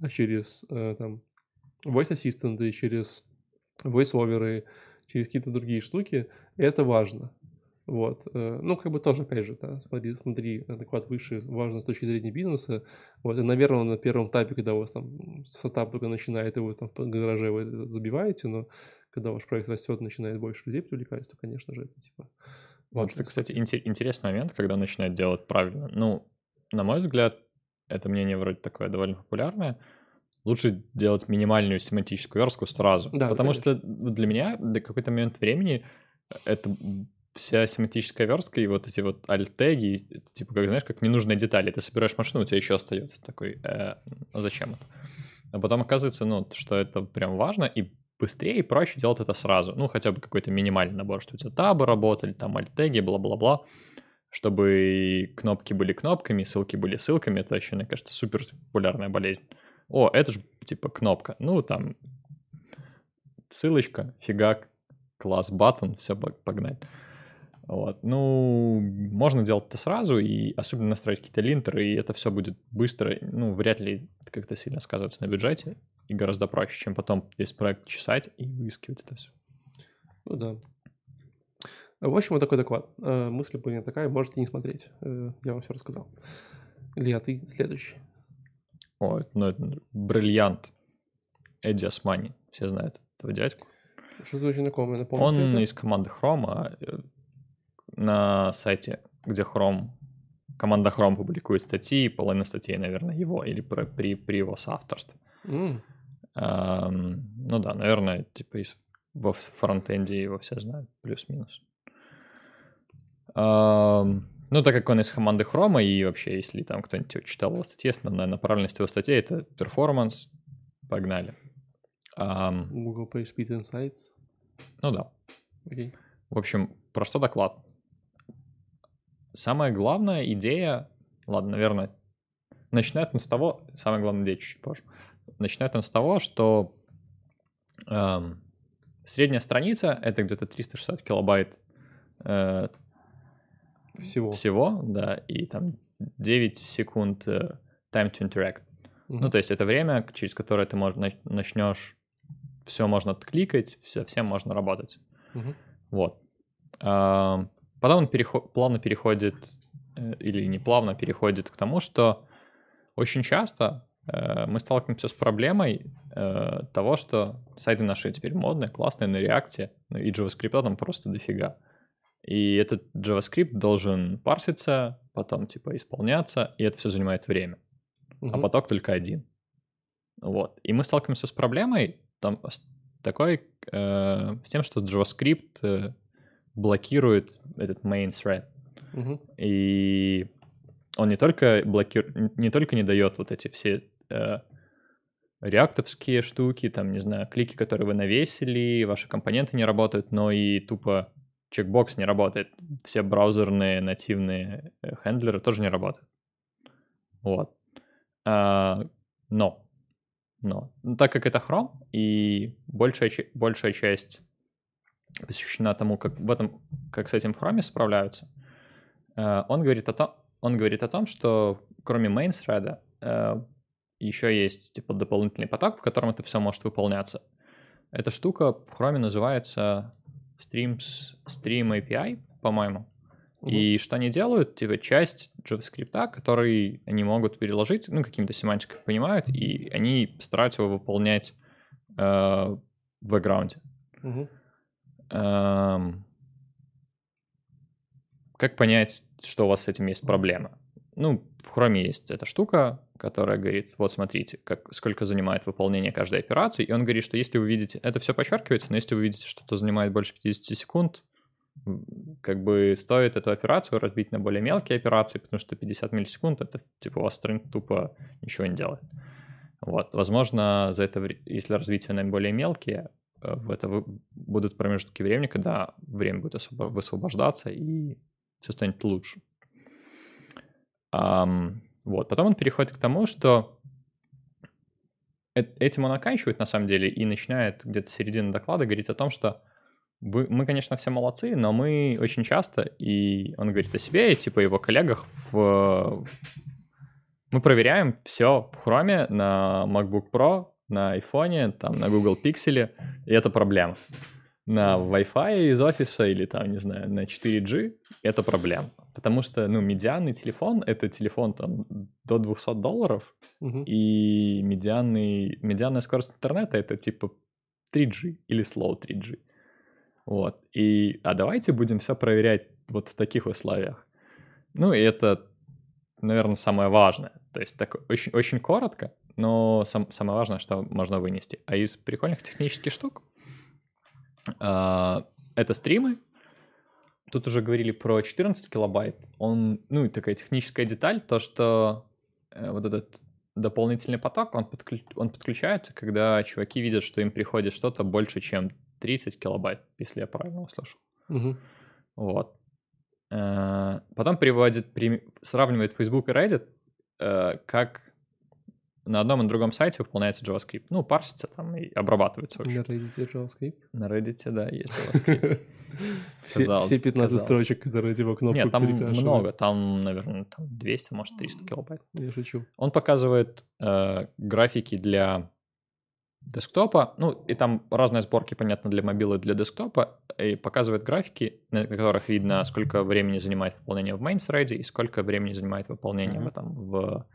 а через, э, там, voice и через voice-оверы, через какие-то другие штуки, это важно. Вот. э, Ну, как бы тоже, опять же, да, смотри, смотри, адекват выше важно с точки зрения бизнеса. Вот, и, наверное, на первом этапе, когда у вас там стартап только начинает, и вы там в гараже вы забиваете, но когда ваш проект растет, начинает больше людей привлекать, то, конечно же, это типа Вот это, кстати, инте- интересный момент, когда начинают делать правильно. Ну, на мой взгляд, это мнение вроде такое довольно популярное. Лучше делать минимальную семантическую верстку сразу. Да, потому конечно. что для меня до какой-то момент времени это вся семантическая верстка и вот эти вот альтеги, типа, как знаешь, как ненужные детали. Ты собираешь машину, у тебя еще остается такой, э, а зачем это? А потом оказывается, ну, что это прям важно, и быстрее и проще делать это сразу. Ну, хотя бы какой-то минимальный набор, что у тебя табы работали, там альтеги, бла-бла-бла, чтобы кнопки были кнопками, ссылки были ссылками. Это еще, мне кажется, супер популярная болезнь. О, это же типа кнопка. Ну, там ссылочка, фигак, класс, баттон, все, погнать. Вот. Ну, можно делать это сразу, и особенно настроить какие-то линтеры, и это все будет быстро, ну, вряд ли как-то сильно сказываться на бюджете, и гораздо проще, чем потом весь проект чесать и выискивать это все. Ну да. В общем, вот такой доклад. Э, Мысль была такая, можете не смотреть. Э, Я вам все рассказал. Илья, ты следующий. О, это, ну, это бриллиант Эдди Османи, все знают этого дядьку. Что-то очень знакомое, напомню. Он из команды Chrome, а э, на сайте, где Chrome команда Chrome публикует статьи, половина статей, наверное, его или про, при, при его соавторстве. М, Эм, ну да, наверное, типа из, во фронтенде его все знают, плюс-минус. Эм, ну, так как он из команды Хрома, и вообще, если там кто-нибудь читал его статьи, основная направленность его статей — это перформанс. Погнали. Эм, Google PageSpeed Insights. ну да. Окей. В общем, про что доклад? Самая главная идея, ладно, наверное, начинает он с того, самая главная идея чуть позже, начинает он с того, что эм, средняя страница — это где-то 360 килобайт э, Всего. всего, да, и там 9 секунд э, time to interact. Мгм. Ну, то есть это время, через которое ты можешь, нач- начнешь, все можно откликать, все, всем можно работать. Мгм. Вот. А, Потом он перехо- плавно переходит, э, или не плавно переходит к тому, что очень часто э, мы сталкиваемся с проблемой э, того, что сайты наши теперь модные, классные на реакте, ну и JavaScript там просто дофига. И этот JavaScript должен парситься, потом типа исполняться, и это все занимает время. А Мгм. поток только один. Вот. И мы сталкиваемся с проблемой там, с такой, э, с тем, что JavaScript э, блокирует этот main thread. Мгм. И он не только блокирует, не только не дает вот эти все э, реактовские штуки, там, не знаю, клики, которые вы навесили, ваши компоненты не работают, но и тупо чекбокс не работает. Все браузерные нативные э, хендлеры тоже не работают. Вот. А, но, но, ну, так как это Chrome, и большая, большая часть посвящена тому, как в этом, как с этим в Chrome справляются, э, он говорит о том, он говорит о том, что кроме main thread еще есть типа дополнительный поток, в котором это все может выполняться. Эта штука в Chrome называется Streams, Stream API, по-моему. И что они делают? Типа часть JavaScript, который они могут переложить, ну, каким-то семантикой понимают, и они стараются его выполнять э, в бэкграунде. Мгм. Как понять, что у вас с этим есть проблема? Ну, в Chrome есть эта штука, которая говорит, вот смотрите, как, сколько занимает выполнение каждой операции, и он говорит, что если вы видите, это все подчеркивается, но если вы видите, что это занимает больше 50 секунд, как бы стоит эту операцию разбить на более мелкие операции, потому что 50 миллисекунд, это типа у вас стринг тупо ничего не делает. Вот, возможно, за это, если развить ее на более мелкие, в это будут промежутки времени, когда время будет высвобождаться и все станет лучше. Вот, потом он переходит к тому, что э- этим он оканчивает на самом деле и начинает где-то с середины доклада говорить о том, что вы, мы, конечно, все молодцы, но мы очень часто, и он говорит о себе, и типа его коллегах, в, мы проверяем все в Chrome на MacBook Pro, на iPhone, там, на Google Pixel, и это проблема. На Wi-Fi из офиса или там, не знаю, на 4G это проблема. Потому что, ну, медианный телефон — это телефон там до 200 долларов, Мгм. и медианный, медианная скорость интернета — это типа 3G или slow 3G. Вот. И, а давайте будем все проверять вот в таких условиях. Ну, и это, наверное, самое важное. То есть так очень, очень коротко, но сам, самое важное, что можно вынести. А из прикольных технических штук а, это стримы. Тут уже говорили про 14 килобайт. Он, ну, и такая техническая деталь, то, что э, вот этот дополнительный поток, он, подклю- он подключается, когда чуваки видят, что им приходит что-то больше, чем 30 килобайт, если я правильно услышал. Мгм. Вот. Э, Потом приводит, при- сравнивает Facebook и Reddit, э, как на одном и на другом сайте выполняется JavaScript. Ну, парсится там и обрабатывается. На Reddit JavaScript. На Reddit, да, есть (laughs) JavaScript. Все, Казалось все бы, 15 казалось. строчек, которые типа кнопку Нет, там много, там, наверное, там 200, может, 300 килобайт. Я шучу. Он показывает э, графики для десктопа, ну, и там разные сборки, понятно, для мобилы и для десктопа, и показывает графики, на которых видно, сколько времени занимает выполнение в main thread и сколько времени занимает выполнение в этом в,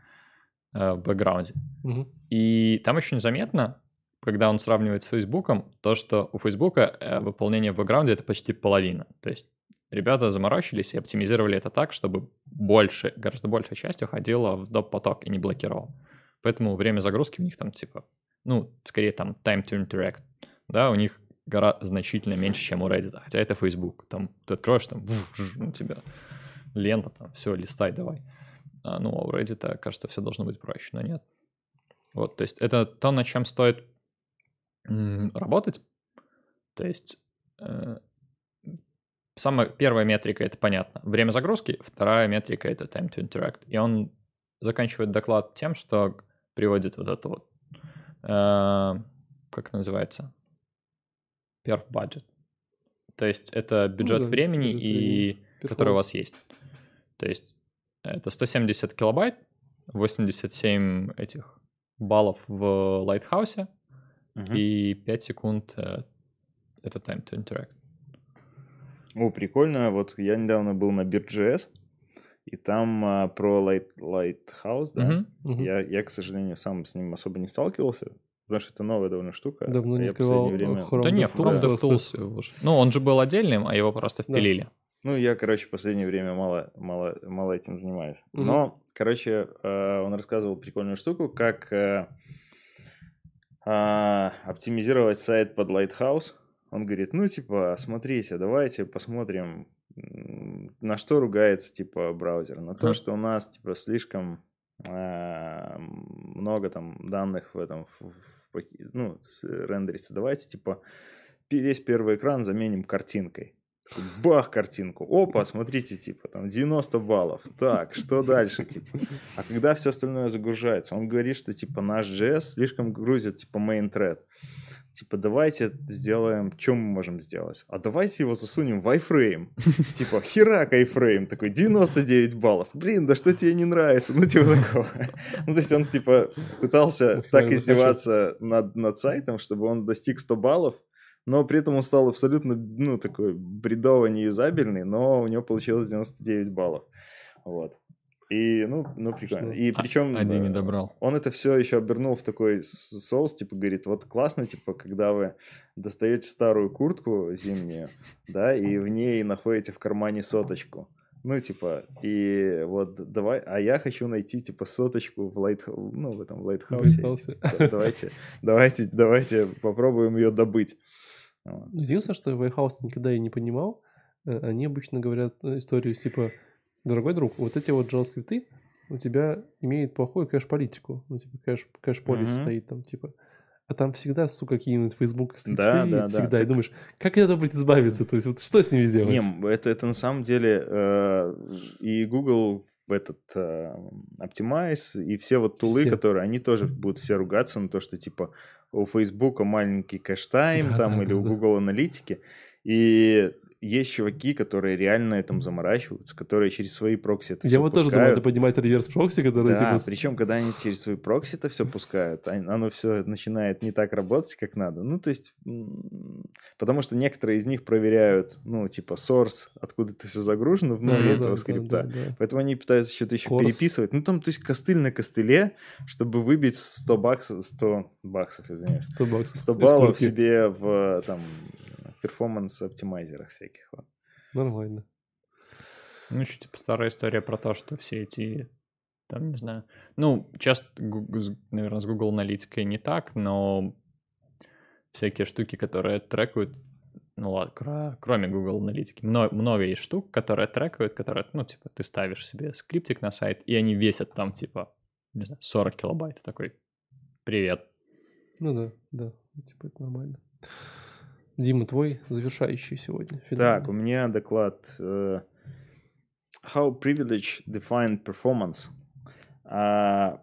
в бэкграунде. Мгм. И там очень заметно, когда он сравнивает с Фейсбуком, то, что у Фейсбука э, выполнение в бэкграунде — это почти половина. То есть ребята заморочились и оптимизировали это так, чтобы больше, гораздо большая часть уходила в доп-поток и не блокировал. Поэтому время загрузки у них там типа, ну, скорее там time to interact, да, у них гора значительно меньше, чем у Reddit, хотя это Facebook. Там ты откроешь, там, у тебя лента, там, все, листай давай. А, ну, а у Reddit, кажется, все должно быть проще, но нет. Вот, то есть это то, над чем стоит работать. То есть э, самая первая метрика — это понятно. Время загрузки, вторая метрика — это time to interact. И он заканчивает доклад тем, что приводит вот это вот, э, как это называется, perf budget. То есть это бюджет ну, да, времени, бюджет и, времени. который у вас есть. То есть это 170 килобайт, 87 этих баллов в Lighthouse угу. и 5 секунд э, это time to interact. О, прикольно. Вот я недавно был на Bird.js, и там а, про Light, Lighthouse, да, угу, угу. Я, я, к сожалению, сам с ним особо не сталкивался, потому что это новая довольно штука. Давно не открывал время... Chrome Да нет, Chrome DevTools. Ну, он же был отдельным, а его просто впилили. Да. Ну, я, короче, в последнее время мало, мало, мало этим занимаюсь. Угу. Но, короче, э, он рассказывал прикольную штуку, как э, э, оптимизировать сайт под Lighthouse. Он говорит, ну, типа, смотрите, давайте посмотрим, на что ругается, типа, браузер. На то, что у нас, типа, слишком много там данных в этом, в, в, ну, рендерится. Давайте, типа, весь первый экран заменим картинкой. Бах, картинку. Опа, смотрите, типа, там 90 баллов. Так, что дальше, типа? А когда все остальное загружается, он говорит, что, типа, наш JS слишком грузит, типа, main thread. Типа, давайте сделаем, что мы можем сделать? А давайте его засунем в iFrame. Типа, херак iFrame, такой 99 баллов. Блин, да что тебе не нравится? Ну, типа такого. Ну, то есть он, типа, пытался так издеваться над, над сайтом, чтобы он достиг 100 баллов, но при этом он стал абсолютно, ну, такой бредово неюзабельный, но у него получилось 99 баллов. Вот. И, ну, ну прикольно. И причем... А, один не добрал. Он это все еще обернул в такой соус, типа, говорит, вот классно, типа, когда вы достаете старую куртку зимнюю, да, и в ней находите в кармане соточку. Ну, типа, и вот давай, а я хочу найти, типа, соточку в лайт, ну, в этом лайтхаусе. Давайте, давайте, давайте попробуем ее добыть. Единственное, что White никогда и не понимал, э, они обычно говорят э, историю типа, дорогой друг, вот эти вот JavaScript у тебя имеют плохую кэш-политику. Ну, типа, кэш, кэш-полис mm-hmm. стоит там, типа. А там всегда, сука, какие-нибудь Facebook скрипты, да, да, всегда. Да, и так... думаешь, как это будет избавиться? То есть, вот что с ними делать? Не, это, это на самом деле э, и Google этот э, Optimize, и все вот tool ы, все. которые, они тоже будут все ругаться на то, что, типа, у Facebook маленький cache time да, там да, или да, у Google аналитики. И есть чуваки, которые реально этому заморачиваются, которые через свои прокси это Я все вот пускают. тоже думаю, надо поднимать reverse proxy, которые... Да, типа... причем, когда они через свои прокси это все пускают, оно все начинает не так работать, как надо. Ну, то есть, потому что некоторые из них проверяют, ну, типа, source, откуда это все загружено внутри да, этого да, скрипта. Да, да, да. Поэтому они пытаются что-то еще Course. переписывать. Ну, там, то есть, костыль на костыле, чтобы выбить 100 баксов, 100 баксов, извиняюсь. 100 баксов. 100 баллов себе в, там, перформанс-оптимайзерах всяких. Вот. Нормально. Ну, еще типа старая история про то, что все эти, там, не знаю, ну, часто, наверное, с Google аналитикой не так, но всякие штуки, которые трекают, ну ладно, кроме Google аналитики, много, много есть штук, которые трекают, которые, ну, типа, ты ставишь себе скриптик на сайт, и они весят там, типа, не знаю, 40 килобайт, такой, привет. Ну да, да, типа, это нормально. Дима, твой завершающий сегодня. Финальный. Так, у меня доклад uh, How Privilege Defined Performance. Uh,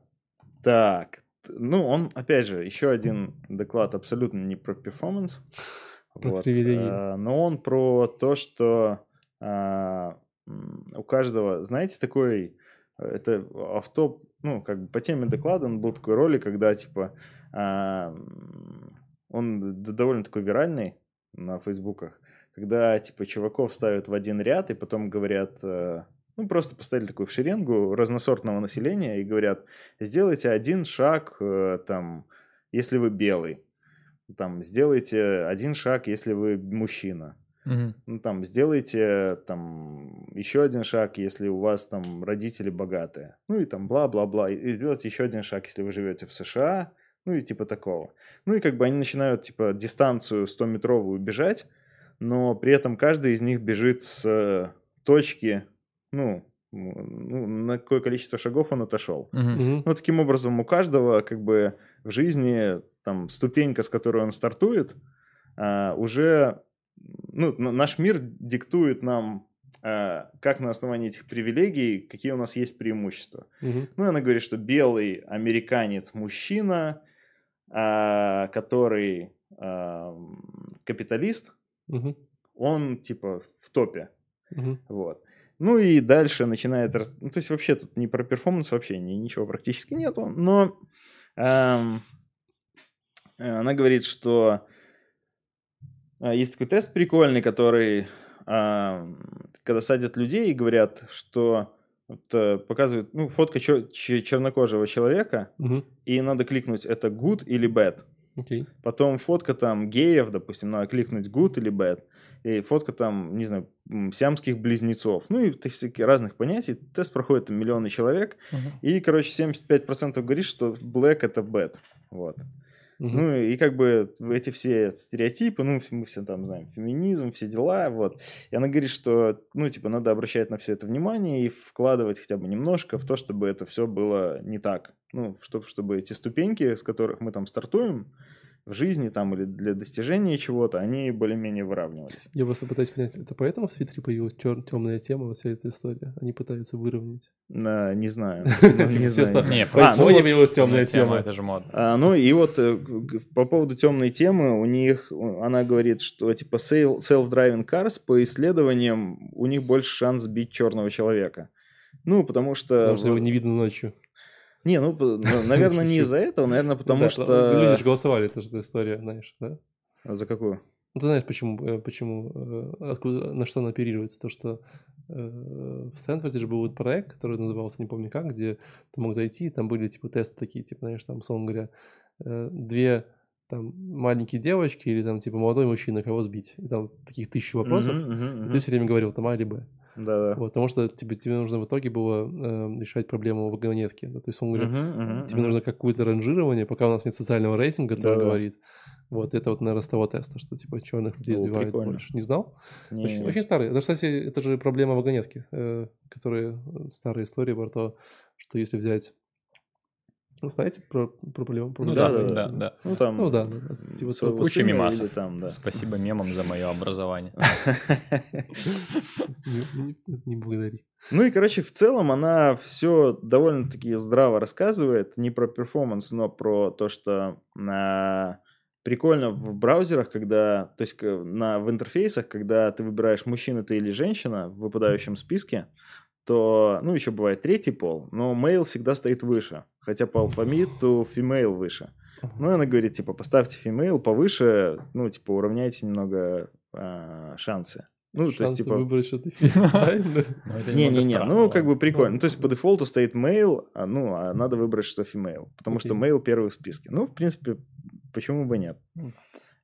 так, ну, он, опять же, еще один доклад абсолютно не про перформанс. Про вот, uh, но он про то, что uh, у каждого, знаете, такой, это авто, ну, как бы по теме доклада он был такой ролик, когда, типа, uh, он довольно такой виральный, на фейсбуках, когда, типа, чуваков ставят в один ряд и потом говорят, э, ну, просто поставили такую в шеренгу разносортного населения и говорят, сделайте один шаг, э, там, если вы белый, там, сделайте один шаг, если вы мужчина, Мгм. Ну, там, сделайте там еще один шаг, если у вас там родители богатые. Ну, и там бла-бла-бла. И сделайте еще один шаг, если вы живете в США. Ну, и типа такого. Ну, и как бы они начинают, типа, дистанцию 100-метровую бежать, но при этом каждый из них бежит с точки, ну, ну, на какое количество шагов он отошел. Мгм. Мгм. Ну, таким образом, у каждого как бы в жизни там ступенька, с которой он стартует, а, уже, ну, наш мир диктует нам, а, как на основании этих привилегий, какие у нас есть преимущества. Мгм. Ну, она говорит, что белый американец мужчина, который а, м, капиталист, Мгм. он типа в топе. Мгм. Вот. Ну и дальше начинает... Ну, то есть вообще тут не про перформанс вообще ни- ничего практически нету, но эм, она говорит, что э, есть такой тест прикольный, который, ам, когда садят людей и говорят, что вот, э, показывают, ну, фотка чер- че- чернокожего человека, Мгм. и надо кликнуть, это good или bad. Окей. Потом фотка там геев, допустим, надо кликнуть good или bad. И фотка там, не знаю, сиамских близнецов. Ну и всякие разных понятий. Тест проходит там миллионы человек. Мгм. И, короче, 75% говорит, что black это bad. Вот. Мгм. Ну и как бы эти все стереотипы, ну мы все там знаем, феминизм, все дела, вот. И она говорит, что, ну типа надо обращать на все это внимание и вкладывать хотя бы немножко в то, чтобы это все было не так. Ну, чтобы, чтобы эти ступеньки, с которых мы там стартуем в жизни там или для достижения чего-то, они более-менее выравнивались. Я просто пытаюсь понять, это поэтому в Твиттере появилась темная тема, вся эта история? Они пытаются выровнять. А, не знаю. (laughs) Не знаю. Не, появилась темная тема. это же модно. А, ну и вот э, по поводу темной темы, у них, она говорит, что типа self-driving cars по исследованиям у них больше шанс сбить черного человека. Ну, потому что... Потому что его не видно ночью. Не, ну, наверное, не из-за этого, наверное, (laughs) потому что... Люди же голосовали, это же история, знаешь, да? За какую? Ну, ты знаешь, почему, э, почему э, откуда, на что она оперируется? То, что э, в Стэнфорде же был вот проект, который назывался, не помню как, где ты мог зайти, там были типа тесты такие, типа, знаешь, там, условно говоря, две там маленькие девочки или там типа молодой мужчина, кого сбить. И там таких тысячу вопросов. Мгм, мгм, И мгм. ты все время говорил там А или Б. Да-да. Вот, потому что тебе, тебе нужно в итоге было э, решать проблему вагонетки. Да? То есть, он говорит, Мгм, мгм, тебе мгм. нужно какое-то ранжирование, пока у нас нет социального рейтинга, который Да-да. говорит. Вот, это вот, наверное, с того теста, что типа черных людей О, прикольно. больше. Не знал? Не, Очень, не. очень старый. Это, кстати, это же проблема вагонетки, э, которые э, старая история про то, что если взять... Ну, знаете про, про проблему? про Ну да, да, вагонетку? да, да. Ну, там... Ну да, да, да. Типа своего куча мемасов. там, да. Спасибо мемам за мое образование. (laughs) Не, благодари. Ну и, короче, в целом она все довольно-таки здраво рассказывает. Не про перформанс, но про то, что а, прикольно в браузерах, когда, то есть на, в интерфейсах, когда ты выбираешь мужчина ты или женщина в выпадающем списке, то, ну, еще бывает третий пол, но male всегда стоит выше. Хотя по алфавиту female выше. Ну, и она говорит, типа, поставьте female повыше, ну, типа, уравняйте немного а, шансы. Ну, то есть, Шансы типа... выбрать что-то (laughs) Не-не-не, ну ладно. как бы прикольно. Ну, то есть по дефолту стоит male, а, ну, а надо выбрать, что female. Потому что male первый в списке. Ну, в принципе, почему бы нет?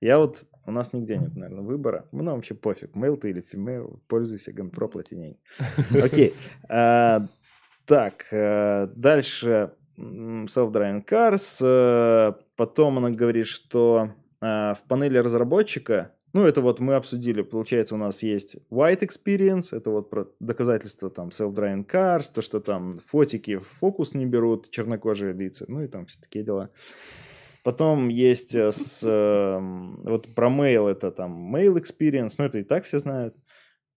Я вот, у нас нигде нет, наверное, выбора. Ну, нам вообще пофиг, male ты или female, пользуйся GunPro, плати деньги. Окей. А, Так, э, дальше self-driving cars. э, Потом она говорит, что э, в панели разработчика, ну, это вот мы обсудили, получается, у нас есть white experience, это вот про доказательства там self-driving cars, то, что там фотики в фокус не берут, чернокожие лица, ну и там все такие дела. Потом есть э, с, эм, вот про mail, это там mail experience, ну это и так все знают.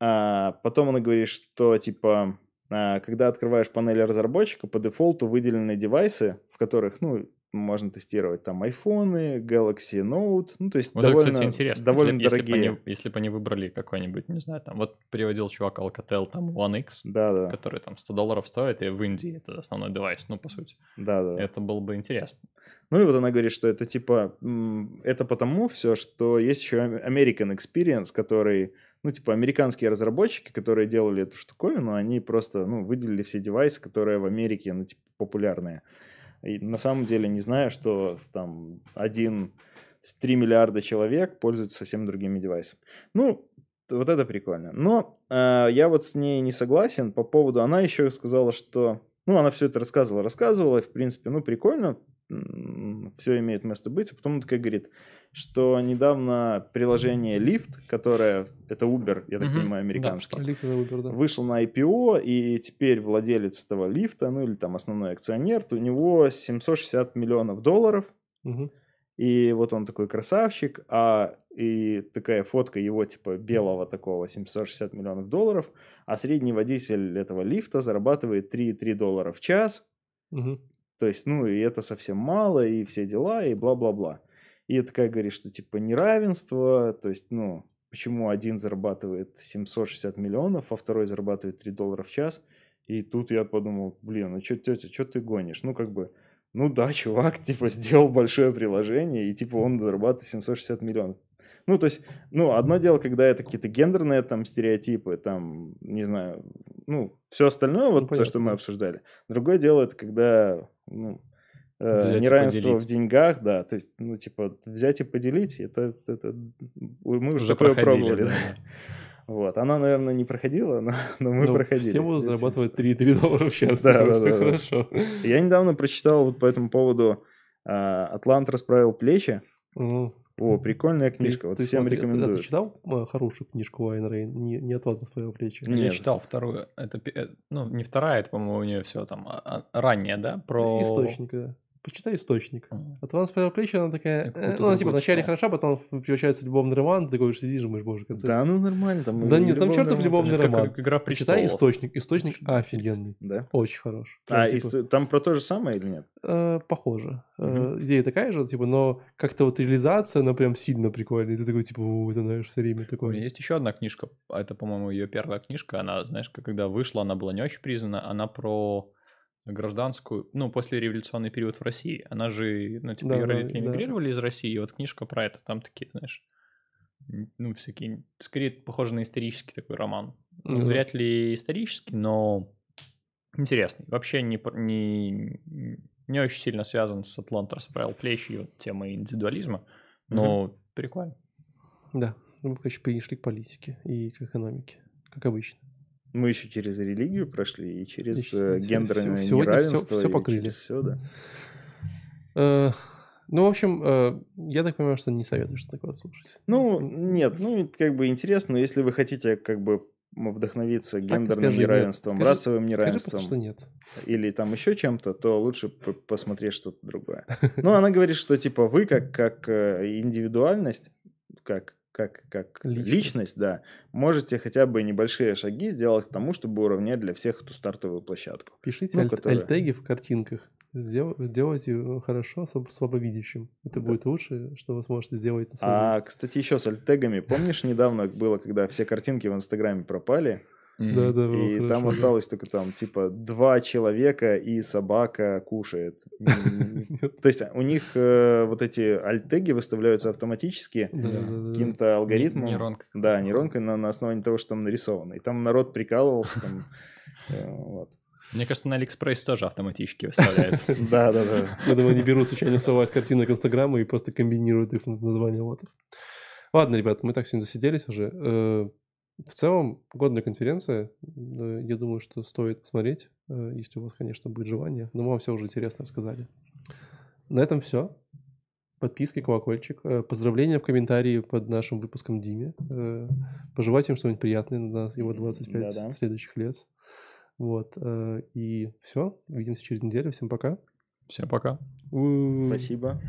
А потом она говорит, что типа, а, когда открываешь панель разработчика, по дефолту выделены девайсы, в которых, ну, можно тестировать там айфоны, Galaxy Note, ну, то есть Вот это, довольно, кстати, интересно. довольно если, если бы дорогие. они, если бы они выбрали какой-нибудь, не знаю, там, вот приводил чувак Alcatel, там, One X, Да, да, который там 100 долларов стоит, и в Индии это основной девайс, ну, по сути. да, да. Это было бы интересно. Ну и вот она говорит, что это типа, это потому все, что есть еще American Experience, который, ну типа американские разработчики, которые делали эту штуковину, они просто, ну, выделили все девайсы, которые в Америке, ну, типа, популярные. И на самом деле не знаю, что там один, 3 миллиарда человек пользуются совсем другими девайсами. Ну, вот это прикольно. Но э, я вот с ней не согласен по поводу... Она еще сказала, что... Ну, она все это рассказывала, рассказывала, и, в принципе, ну, прикольно, все имеет место быть. А потом такая говорит, что недавно приложение Lyft, которое, это Uber, я так Мгм. понимаю, американский, Да, Uber, да. вышел на IPO, и теперь владелец этого лифта, ну или там основной акционер, то у него 760 миллионов долларов, Мгм. и вот он такой красавчик, а и такая фотка его типа белого такого 760 миллионов долларов, а средний водитель этого лифта зарабатывает 3,3 доллара в час, Мгм. То есть, ну, и это совсем мало, и все дела, и бла-бла-бла. И такая говорит, что типа неравенство, то есть, ну, почему один зарабатывает 760 миллионов, а второй зарабатывает 3 доллара в час. И тут я подумал, блин, ну что, тетя, что ты гонишь? Ну, как бы, ну да, (laughs) чувак, типа, сделал большое приложение, и типа он зарабатывает 760 миллионов. Ну, то есть, ну, одно дело, когда это какие-то гендерные там стереотипы, там, не знаю, ну, все остальное, вот то, понятно, что мы да. обсуждали. Другое дело, это когда, ну, э, Взять неравенство в деньгах, да, то есть, ну, типа, взять и поделить, это, это мы уже, Уже такое пробовали. да. Вот, она, наверное, не проходила, но, (laughs) но мы Ну, проходили. Все будут зарабатывать 70. 3,3 доллара в час. Да, типа, да, всё да, да. хорошо. Я недавно прочитал вот по этому поводу а, «Атлант расправил плечи». О, прикольная Ты- книжка, вот ты всем смотри, ты- а рекомендую. Ты читал э, хорошую книжку Вайн Рейн? Не, не от вас на своего плечи. Нет. Я читал вторую. Это, э, ну, не вторая, это, по-моему, у нее все там а- а- ранее, да? Про... Источник, да. Почитай источник. М. От вас своего плечи она такая... Э, Ну, она типа вначале читал. хороша, потом превращается в любовный роман, ты такой сидишь, думаешь, боже, концепция. Да, ну нормально. Там Да нет, там чертов роман любовный. Как- роман. как Игра Почитай источник. Источник Очень офигенный. Да? Очень хорош. Прям, А типа, там про то же самое или нет? э, похоже. Э, Мгм. идея такая же, типа, но как-то вот реализация, она прям сильно прикольная. И ты такой, типа, «О, это, знаешь, все время У меня такое. есть еще одна книжка, а это, по-моему, ее первая книжка. Она, знаешь, когда вышла, она была не очень признана. Она про гражданскую, ну, после революционный период в России. Она же, ну, типа, Да, ее да, родители да. эмигрировали из России, и вот книжка про это. Там такие, знаешь, ну, всякие, скорее похоже на исторический такой роман. Ну, Ну да. вряд ли исторический, но интересный. Вообще не, не, не очень сильно связан с Атлант расправил плечи и вот темой индивидуализма, но прикольно. Да. Ну, Мы, короче, перешли к политике и к экономике, как обычно. Мы еще через религию прошли, и через И э, всё- гендерное всё- неравенство, всё и покрыли. через все, да. Э, Ну, в общем, э, я так понимаю, что не советуешь такое слушать. Ну, нет, ну, как бы интересно, но если вы хотите как бы вдохновиться и гендерным скажи, нет. неравенством, Скажи- расовым Скажи неравенством просто, что нет. или там еще чем-то, то лучше посмотреть что-то другое. Ну, она говорит, что типа вы как, как индивидуальность, как, как, как Личность. личность. да, можете хотя бы небольшие шаги сделать к тому, чтобы уравнять для всех эту стартовую площадку. Пишите Ну, альт- которая- альтеги в картинках. Сдел- Сделайте э, хорошо слаб- слабовидящим. Это Да. будет лучше, что вы сможете сделать А, месте. кстати, еще с альтегами. Помнишь, недавно было, когда все картинки в Инстаграме пропали, Да, да, и хорошо, там осталось только там, типа, два человека и собака кушает. (laughs) То есть у них э, вот эти альтеги выставляются автоматически каким-то алгоритмом. Нейронка. Да, нейронкой на, на основании того, что там нарисовано. И там народ прикалывался. (laughs) Э, вот. Мне кажется, на Алиэкспресс тоже автоматически выставляется. (laughs) Да, да, да. Я думаю, они берут случайно слова из картинок Инстаграма и просто комбинируют их название лотов. Ладно, ребят, мы так сегодня засиделись уже. В целом, годная конференция. Я думаю, что стоит посмотреть, э, если у вас, конечно, будет желание. Но мы вам все уже интересно рассказали. На этом все. Подписки, колокольчик. Э, Поздравления в комментарии под нашим выпуском Диме. Э, Пожелайте им что-нибудь приятное на его 25 Да-да. следующих лет. Вот. И все. Увидимся через неделю. Всем пока. Всем пока. Спасибо.